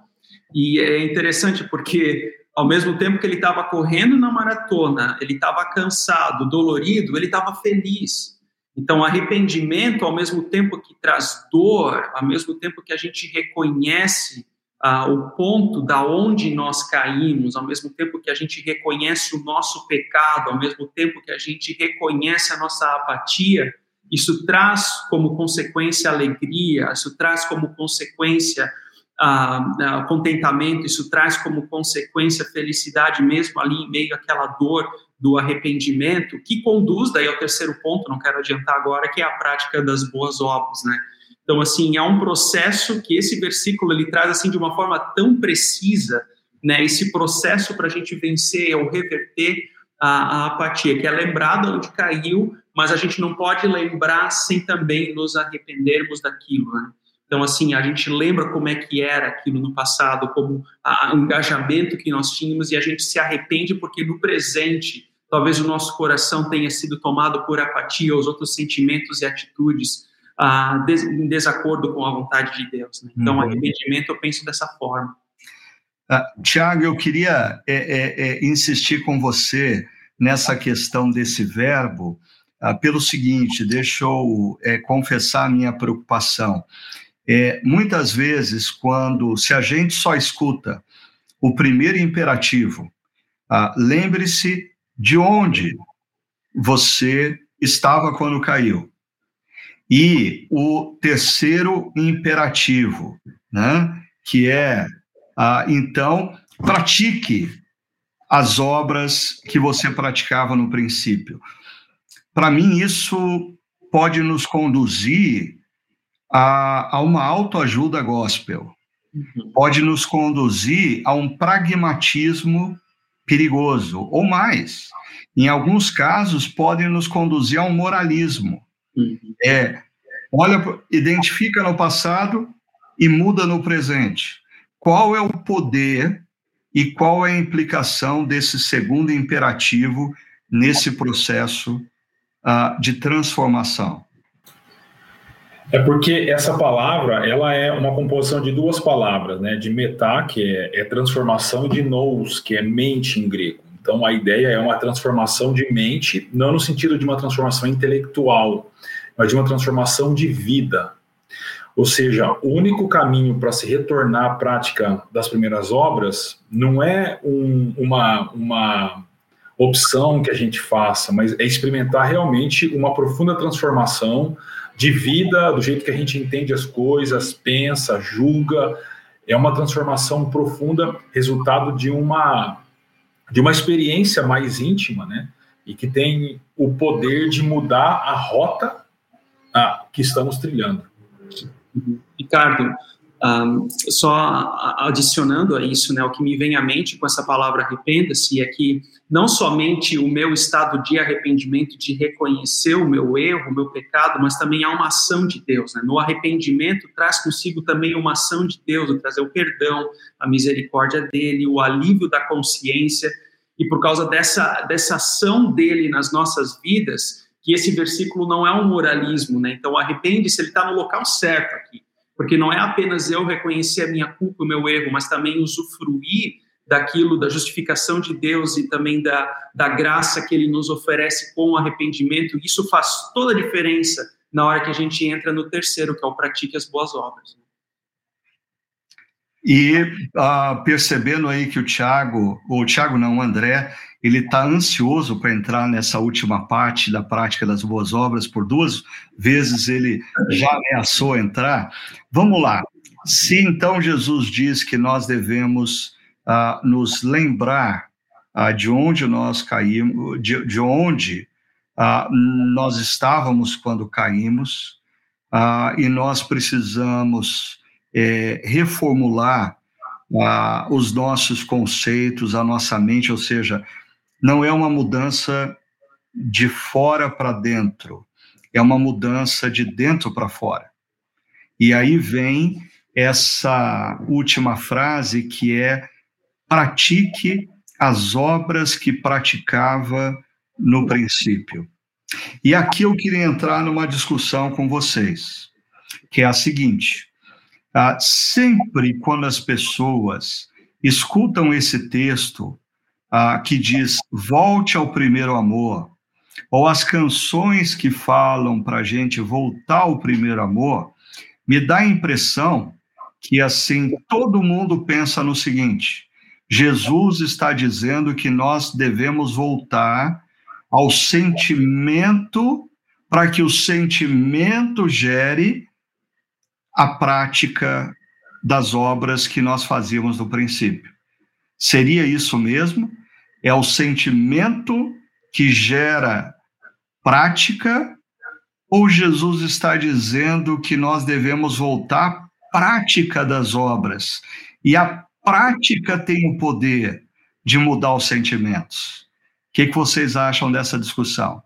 e é interessante porque ao mesmo tempo que ele estava correndo na maratona, ele estava cansado, dolorido, ele estava feliz. Então, arrependimento, ao mesmo tempo que traz dor, ao mesmo tempo que a gente reconhece ah, o ponto da onde nós caímos, ao mesmo tempo que a gente reconhece o nosso pecado, ao mesmo tempo que a gente reconhece a nossa apatia, isso traz como consequência alegria, isso traz como consequência uh, contentamento, isso traz como consequência felicidade mesmo ali em meio àquela dor do arrependimento, que conduz daí ao terceiro ponto, não quero adiantar agora, que é a prática das boas obras, né? Então, assim, é um processo que esse versículo ele traz assim de uma forma tão precisa, né? Esse processo para a gente vencer ou reverter a, a, apatia, que é lembrar de onde caiu, mas a gente não pode lembrar sem também nos arrependermos daquilo, né? Então, assim, a gente lembra como é que era aquilo no passado, como o engajamento que nós tínhamos, e a gente se arrepende porque no presente, talvez o nosso coração tenha sido tomado por apatia, os outros sentimentos e atitudes ah, des em desacordo com a vontade de Deus. Né? Então, uhum. arrependimento eu penso dessa forma. Ah, Tiago, eu queria é, é, é, insistir com você nessa questão desse verbo, ah, pelo seguinte: deixa eu é, confessar a minha preocupação. É, muitas vezes, quando se a gente só escuta o primeiro imperativo, ah, lembre-se de onde você estava quando caiu. E o terceiro imperativo, né, que é, ah, então, pratique as obras que você praticava no princípio. Para mim, isso pode nos conduzir a, a uma autoajuda gospel, uhum. pode nos conduzir a um pragmatismo perigoso, ou mais. Em alguns casos, pode nos conduzir a um moralismo. Uhum. É, olha, identifica no passado e muda no presente. Qual é o poder e qual é a implicação desse segundo imperativo nesse processo uh, de transformação? É porque essa palavra ela é uma composição de duas palavras, né? De metá, que é, é transformação, e de nous, que é mente em grego. Então a ideia é uma transformação de mente, não no sentido de uma transformação intelectual, mas de uma transformação de vida. Ou seja, o único caminho para se retornar à prática das primeiras obras não é um, uma, uma opção que a gente faça, mas é experimentar realmente uma profunda transformação de vida, do jeito que a gente entende as coisas, pensa, julga. É uma transformação profunda, resultado de uma de uma experiência mais íntima, né? E que tem o poder de mudar a rota a, que estamos trilhando. Ricardo, um, só adicionando a isso, né, o que me vem à mente com essa palavra arrependa-se é que não somente o meu estado de arrependimento, de reconhecer o meu erro, o meu pecado, mas também há uma ação de Deus. Né? No arrependimento traz consigo também uma ação de Deus, o trazer o perdão, a misericórdia dele, o alívio da consciência, e por causa dessa, dessa ação dele nas nossas vidas, que esse versículo não é um moralismo, né? Então, arrepende-se, ele está no local certo aqui, porque não é apenas eu reconhecer a minha culpa, o meu erro, mas também usufruir daquilo, da justificação de Deus e também da, da graça que ele nos oferece com o arrependimento. Isso faz toda a diferença na hora que a gente entra no terceiro, que é o pratique as boas obras. E uh, percebendo aí que o Tiago, ou o Tiago não, o André, ele está ansioso para entrar nessa última parte da prática das boas obras, por duas vezes ele já ameaçou entrar. Vamos lá. Se então Jesus diz que nós devemos uh, nos lembrar uh, de onde nós caímos, de, de onde uh, nós estávamos quando caímos, e nós precisamos é, reformular os nossos conceitos, a nossa mente, ou seja, não é uma mudança de fora para dentro, é uma mudança de dentro para fora. E aí vem essa última frase que é pratique as obras que praticava no princípio. E aqui eu queria entrar numa discussão com vocês, que é a seguinte: ah, sempre quando as pessoas escutam esse texto, ah, que diz volte ao primeiro amor, ou as canções que falam para a gente voltar ao primeiro amor, me dá a impressão que assim todo mundo pensa no seguinte: Jesus está dizendo que nós devemos voltar ao sentimento para que o sentimento gere a prática das obras que nós fazíamos no princípio. Seria isso mesmo? É o sentimento que gera prática, ou Jesus está dizendo que nós devemos voltar à prática das obras? E a prática tem o poder de mudar os sentimentos. O que, que vocês acham dessa discussão?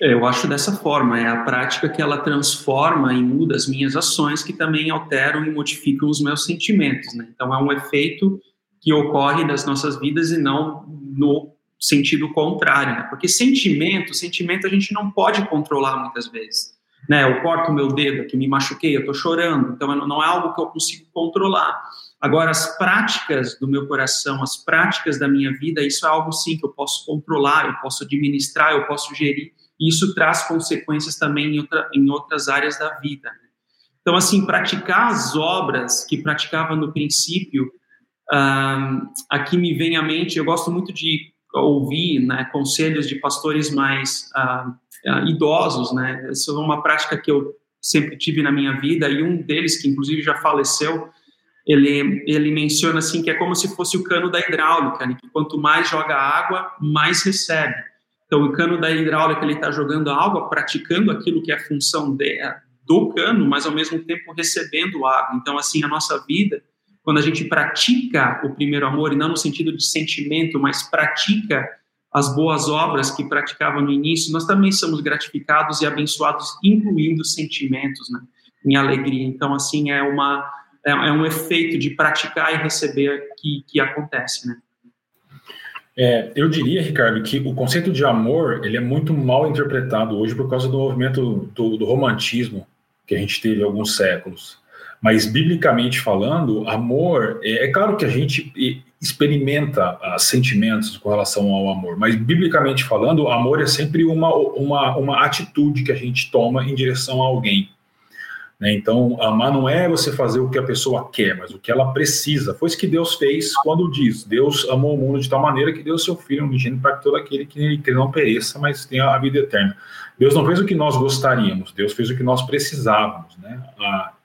É, eu acho dessa forma, é a prática que ela transforma e muda as minhas ações, que também alteram e modificam os meus sentimentos. Né? Então, é um efeito que ocorre nas nossas vidas e não no sentido contrário, né? Porque sentimento, sentimento a gente não pode controlar muitas vezes, né? Eu corto o meu dedo aqui, me machuquei, eu tô chorando, então não é algo que eu consigo controlar. Agora, as práticas do meu coração, as práticas da minha vida, isso é algo sim que eu posso controlar, eu posso administrar, eu posso gerir, e isso traz consequências também em, outra, em outras áreas da vida. Né? Então, assim, praticar as obras que praticava no princípio, aqui me vem à mente, eu gosto muito de ouvir né, conselhos de pastores mais uh, idosos, né? Isso é uma prática que eu sempre tive na minha vida e um deles, que inclusive já faleceu, ele, ele menciona assim que é como se fosse o cano da hidráulica, né, que quanto mais joga água, mais recebe. Então, o cano da hidráulica ele está jogando água, praticando aquilo que é a função de, do cano, mas ao mesmo tempo recebendo água. Então, assim, a nossa vida, quando a gente pratica o primeiro amor, e não no sentido de sentimento, mas pratica as boas obras que praticava no início, nós também somos gratificados e abençoados, incluindo sentimentos, né, em alegria. Então, assim, é uma é, é um efeito de praticar e receber que, que acontece, né? É, eu diria, Ricardo, que o conceito de amor ele é muito mal interpretado hoje por causa do movimento do, do romantismo que a gente teve há alguns séculos. Mas, biblicamente falando, amor, é, é claro que a gente experimenta uh, sentimentos com relação ao amor, mas, biblicamente falando, amor é sempre uma, uma, uma atitude que a gente toma em direção a alguém. Né? Então, amar não é você fazer o que a pessoa quer, mas o que ela precisa. Foi isso que Deus fez quando diz: Deus amou o mundo de tal maneira que deu seu Filho unigênito para todo aquele que, que não pereça, mas tenha a vida eterna. Deus não fez o que nós gostaríamos, Deus fez o que nós precisávamos, né?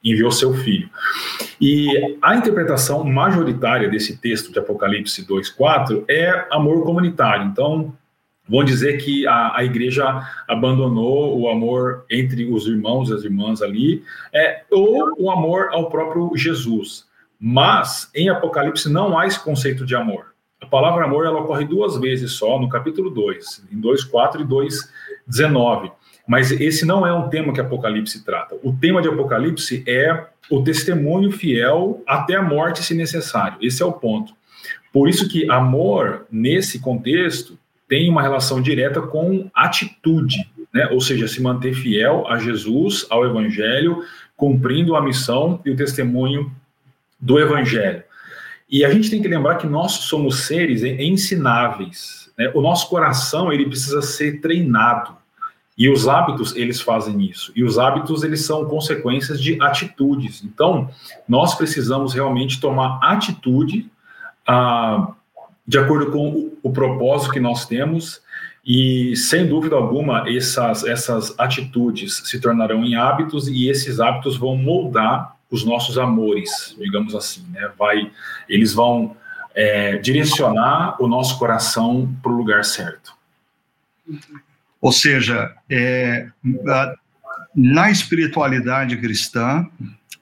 Enviou seu Filho. E a interpretação majoritária desse texto de Apocalipse 2,4 é amor comunitário. Então, vão dizer que a, a igreja abandonou o amor entre os irmãos e as irmãs ali, é, ou o amor ao próprio Jesus. Mas em Apocalipse não há esse conceito de amor. A palavra amor ela ocorre duas vezes só, no capítulo 2, em 2,4 e 2,19. Mas esse não é um tema que Apocalipse trata. O tema de Apocalipse é o testemunho fiel até a morte, se necessário. Esse é o ponto. Por isso que amor, nesse contexto, tem uma relação direta com atitude, né? ou seja, se manter fiel a Jesus, ao Evangelho, cumprindo a missão e o testemunho do Evangelho. E a gente tem que lembrar que nós somos seres ensináveis. Né? O nosso coração ele precisa ser treinado. E os hábitos, eles fazem isso. E os hábitos, eles são consequências de atitudes. Então, nós precisamos realmente tomar atitude ah, de acordo com o propósito que nós temos, e sem dúvida alguma, essas, essas atitudes se tornarão em hábitos e esses hábitos vão moldar os nossos amores, digamos assim, né? Vai, eles vão é, direcionar o nosso coração para o lugar certo. Ou seja, é, na espiritualidade cristã,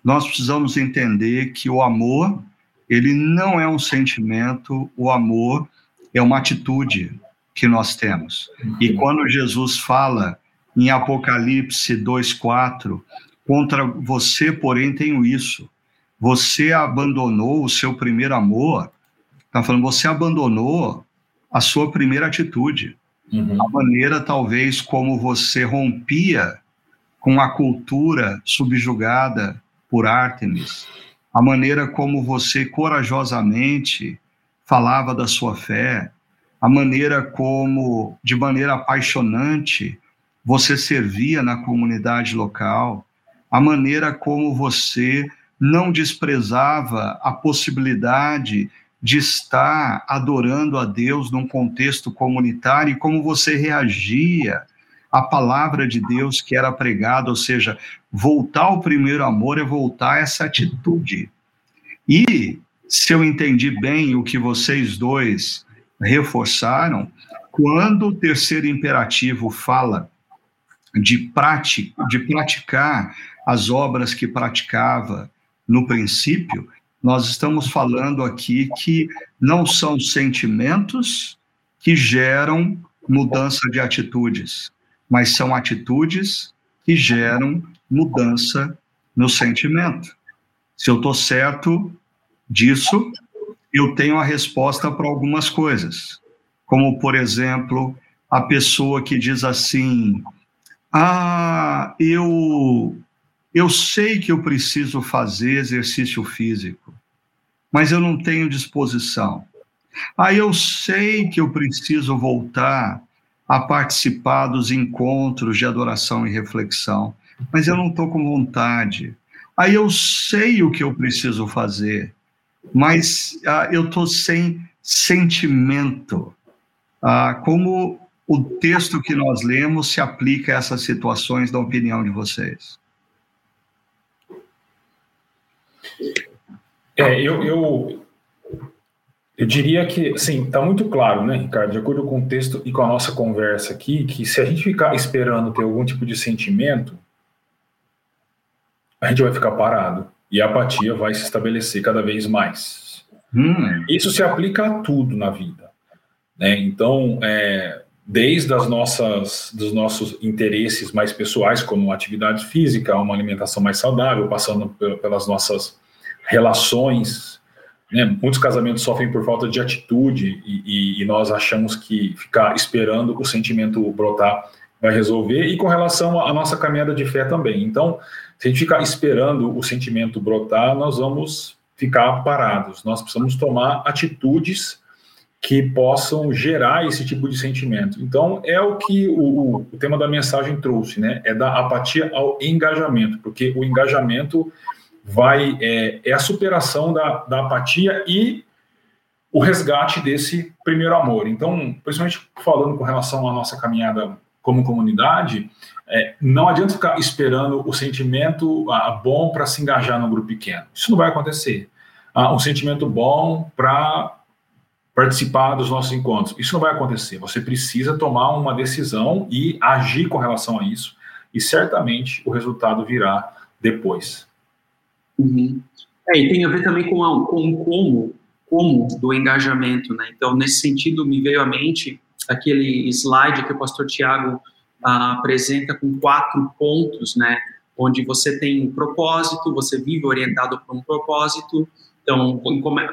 nós precisamos entender que o amor ele não é um sentimento, o amor é uma atitude que nós temos. E quando Jesus fala em Apocalipse 2:4, contra você, porém, tenho isso. Você abandonou o seu primeiro amor. Está falando, você abandonou a sua primeira atitude. Uhum. A maneira, talvez, como você rompia com a cultura subjugada por Ártemis a maneira como você corajosamente falava da sua fé, a maneira como, de maneira apaixonante, você servia na comunidade local, a maneira como você não desprezava a possibilidade de estar adorando a Deus num contexto comunitário e como você reagia à palavra de Deus que era pregada, ou seja, voltar ao primeiro amor é voltar a essa atitude. E, se eu entendi bem o que vocês dois reforçaram, quando o terceiro imperativo fala de, prati de praticar as obras que praticava no princípio, nós estamos falando aqui que não são sentimentos que geram mudança de atitudes, mas são atitudes que geram mudança no sentimento. Se eu estou certo disso, eu tenho a resposta para algumas coisas. Como, por exemplo, a pessoa que diz assim: Ah, eu, eu sei que eu preciso fazer exercício físico, mas eu não tenho disposição. Aí eu sei que eu preciso voltar a participar dos encontros de adoração e reflexão, mas eu não estou com vontade. Aí eu sei o que eu preciso fazer, mas ah, eu estou sem sentimento. Ah, como o texto que nós lemos se aplica a essas situações, da opinião de vocês? É, eu, eu, eu diria que, sim, está muito claro, né, Ricardo, de acordo com o texto e com a nossa conversa aqui, que se a gente ficar esperando ter algum tipo de sentimento, a gente vai ficar parado e a apatia vai se estabelecer cada vez mais. Hum. Isso se aplica a tudo na vida. Né? Então, é, desde as nossas, dos nossos interesses mais pessoais, como atividade física, uma alimentação mais saudável, passando pelas nossas relações. Né? Muitos casamentos sofrem por falta de atitude e, e, e, nós achamos que ficar esperando o sentimento brotar vai resolver. E com relação à nossa caminhada de fé também. Então, se a gente ficar esperando o sentimento brotar, nós vamos ficar parados. Nós precisamos tomar atitudes que possam gerar esse tipo de sentimento. Então, é o que o, o, tema da mensagem trouxe, né? É da apatia ao engajamento, porque o engajamento vai é, é a superação da, da apatia e o resgate desse primeiro amor. Então, principalmente falando com relação à nossa caminhada como comunidade, é, não adianta ficar esperando o sentimento bom para se engajar no grupo pequeno. Isso não vai acontecer. Ah, um sentimento bom para participar dos nossos encontros. Isso não vai acontecer. Você precisa tomar uma decisão e agir com relação a isso, e certamente o resultado virá depois. Uhum. É, e tem a ver também com, o com como, como do engajamento, né? Então, nesse sentido, me veio à mente aquele slide que o pastor Tiago ah, apresenta com quatro pontos, né? Onde você tem um propósito, você vive orientado para um propósito, então,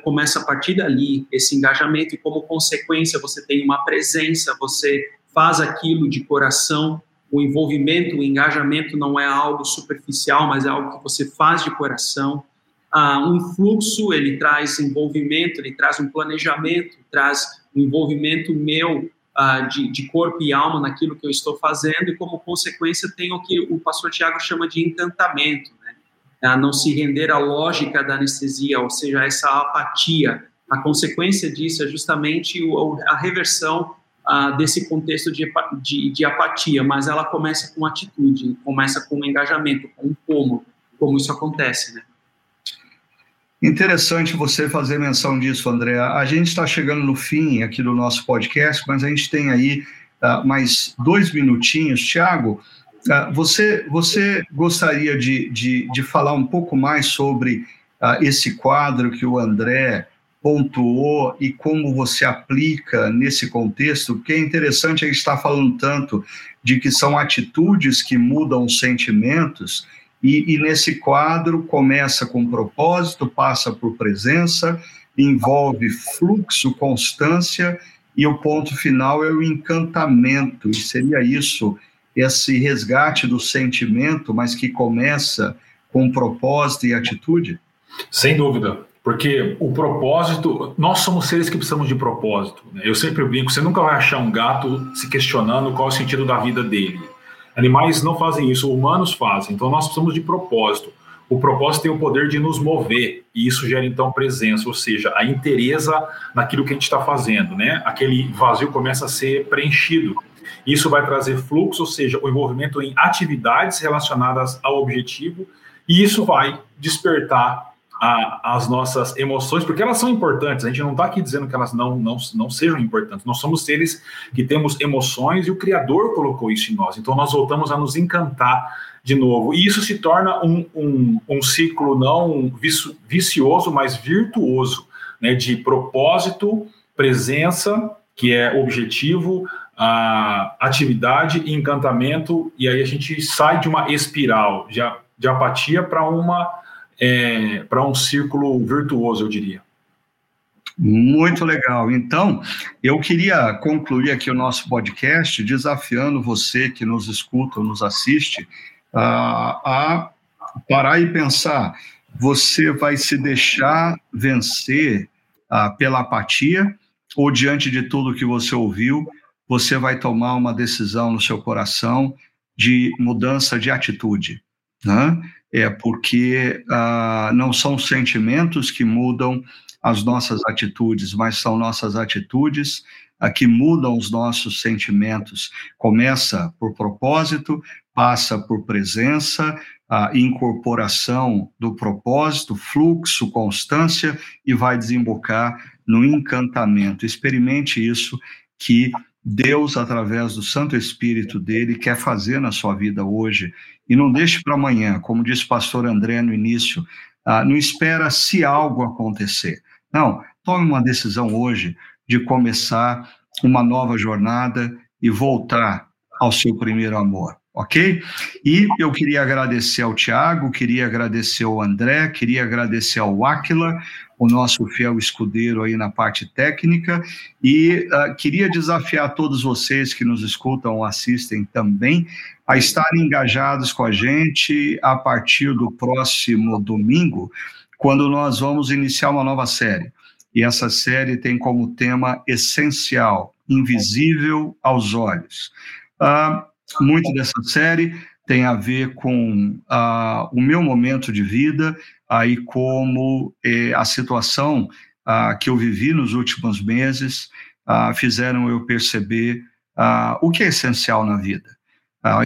começa a partir dali esse engajamento e, como consequência, você tem uma presença, você faz aquilo de coração. O envolvimento, o engajamento não é algo superficial, mas é algo que você faz de coração. Ah, um fluxo, ele traz envolvimento, ele traz um planejamento, traz um envolvimento meu ah, de, de corpo e alma naquilo que eu estou fazendo, e como consequência tem o que o pastor Tiago chama de encantamento a não se render à lógica da anestesia, ou seja, essa apatia. A consequência disso é justamente a reversão uh, desse contexto de, de, de, apatia, mas ela começa com atitude, começa com engajamento, com como, como isso acontece, né? Interessante você fazer menção disso, André. A gente está chegando no fim aqui do nosso podcast, mas a gente tem aí uh, mais dois minutinhos. Tiago, ah, você, você gostaria de, de, de falar um pouco mais sobre uh, esse quadro que o André pontuou e como você aplica nesse contexto? Porque é interessante a gente estar falando tanto de que são atitudes que mudam os sentimentos, e, e nesse quadro começa com propósito, passa por presença, envolve fluxo, constância, e o ponto final é o encantamento, e seria isso esse resgate do sentimento, mas que começa com propósito e atitude? Sem dúvida, porque o propósito, nós somos seres que precisamos de propósito. Né? Eu sempre brinco, você nunca vai achar um gato se questionando qual é o sentido da vida dele. Animais não fazem isso, humanos fazem, então nós precisamos de propósito. O propósito tem o poder de nos mover, e isso gera então presença, ou seja, a interesa naquilo que a gente está fazendo, né? Aquele vazio começa a ser preenchido. Isso vai trazer fluxo, ou seja, o envolvimento em atividades relacionadas ao objetivo, e isso vai despertar a, as nossas emoções, porque elas são importantes. A gente não está aqui dizendo que elas não, não, não sejam importantes. Nós somos seres que temos emoções e o Criador colocou isso em nós. Então nós voltamos a nos encantar de novo. E isso se torna um, um, um ciclo não vicioso, mas virtuoso, né, de propósito, presença, que é objetivo, a atividade e encantamento, e aí a gente sai de uma espiral de, de apatia para uma é, para um círculo virtuoso, eu diria. Muito legal. Então, eu queria concluir aqui o nosso podcast desafiando você que nos escuta ou nos assiste uh, a parar e pensar você vai se deixar vencer ah, pela apatia ou diante de tudo que você ouviu, você vai tomar uma decisão no seu coração de mudança de atitude, né? É porque ah, não são sentimentos que mudam as nossas atitudes, mas são nossas atitudes ah, que mudam os nossos sentimentos. Começa por propósito, passa por presença, a incorporação do propósito, fluxo, constância e vai desembocar no encantamento. Experimente isso que Deus, através do Santo Espírito dele, quer fazer na sua vida hoje. E não deixe para amanhã, como disse o pastor André no início, ah, não espera se algo acontecer. Não, tome uma decisão hoje de começar uma nova jornada e voltar ao seu primeiro amor ok? E eu queria agradecer ao Tiago, queria agradecer ao André, queria agradecer ao Aquila, o nosso fiel escudeiro aí na parte técnica, e uh, queria desafiar todos vocês que nos escutam assistem também a estarem engajados com a gente a partir do próximo domingo, quando nós vamos iniciar uma nova série. E essa série tem como tema essencial, invisível aos olhos. Uh, muito dessa série tem a ver com uh, o meu momento de vida, aí como eh, a situação uh, que eu vivi nos últimos meses uh, fizeram eu perceber o que é essencial na vida.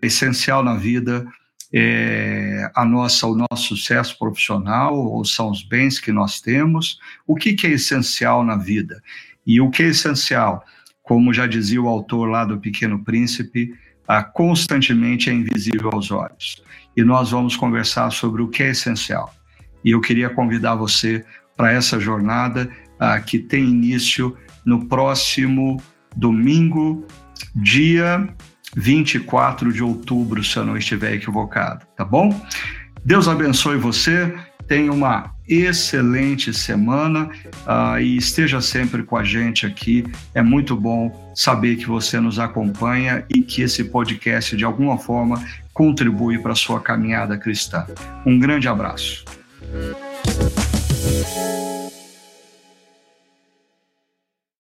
Essencial na vida é a nossa, o nosso sucesso profissional, ou são os bens que nós temos. O que, que é essencial na vida? E o que é essencial? Como já dizia o autor lá do Pequeno Príncipe, ah, constantemente é invisível aos olhos. E nós vamos conversar sobre o que é essencial. E eu queria convidar você para essa jornada ah, que tem início no próximo domingo, dia 24 de outubro, se eu não estiver equivocado, tá bom? Deus abençoe você, tenha uma excelente semana uh, e esteja sempre com a gente aqui. É muito bom saber que você nos acompanha e que esse podcast, de alguma forma, contribui para a sua caminhada cristã. Um grande abraço.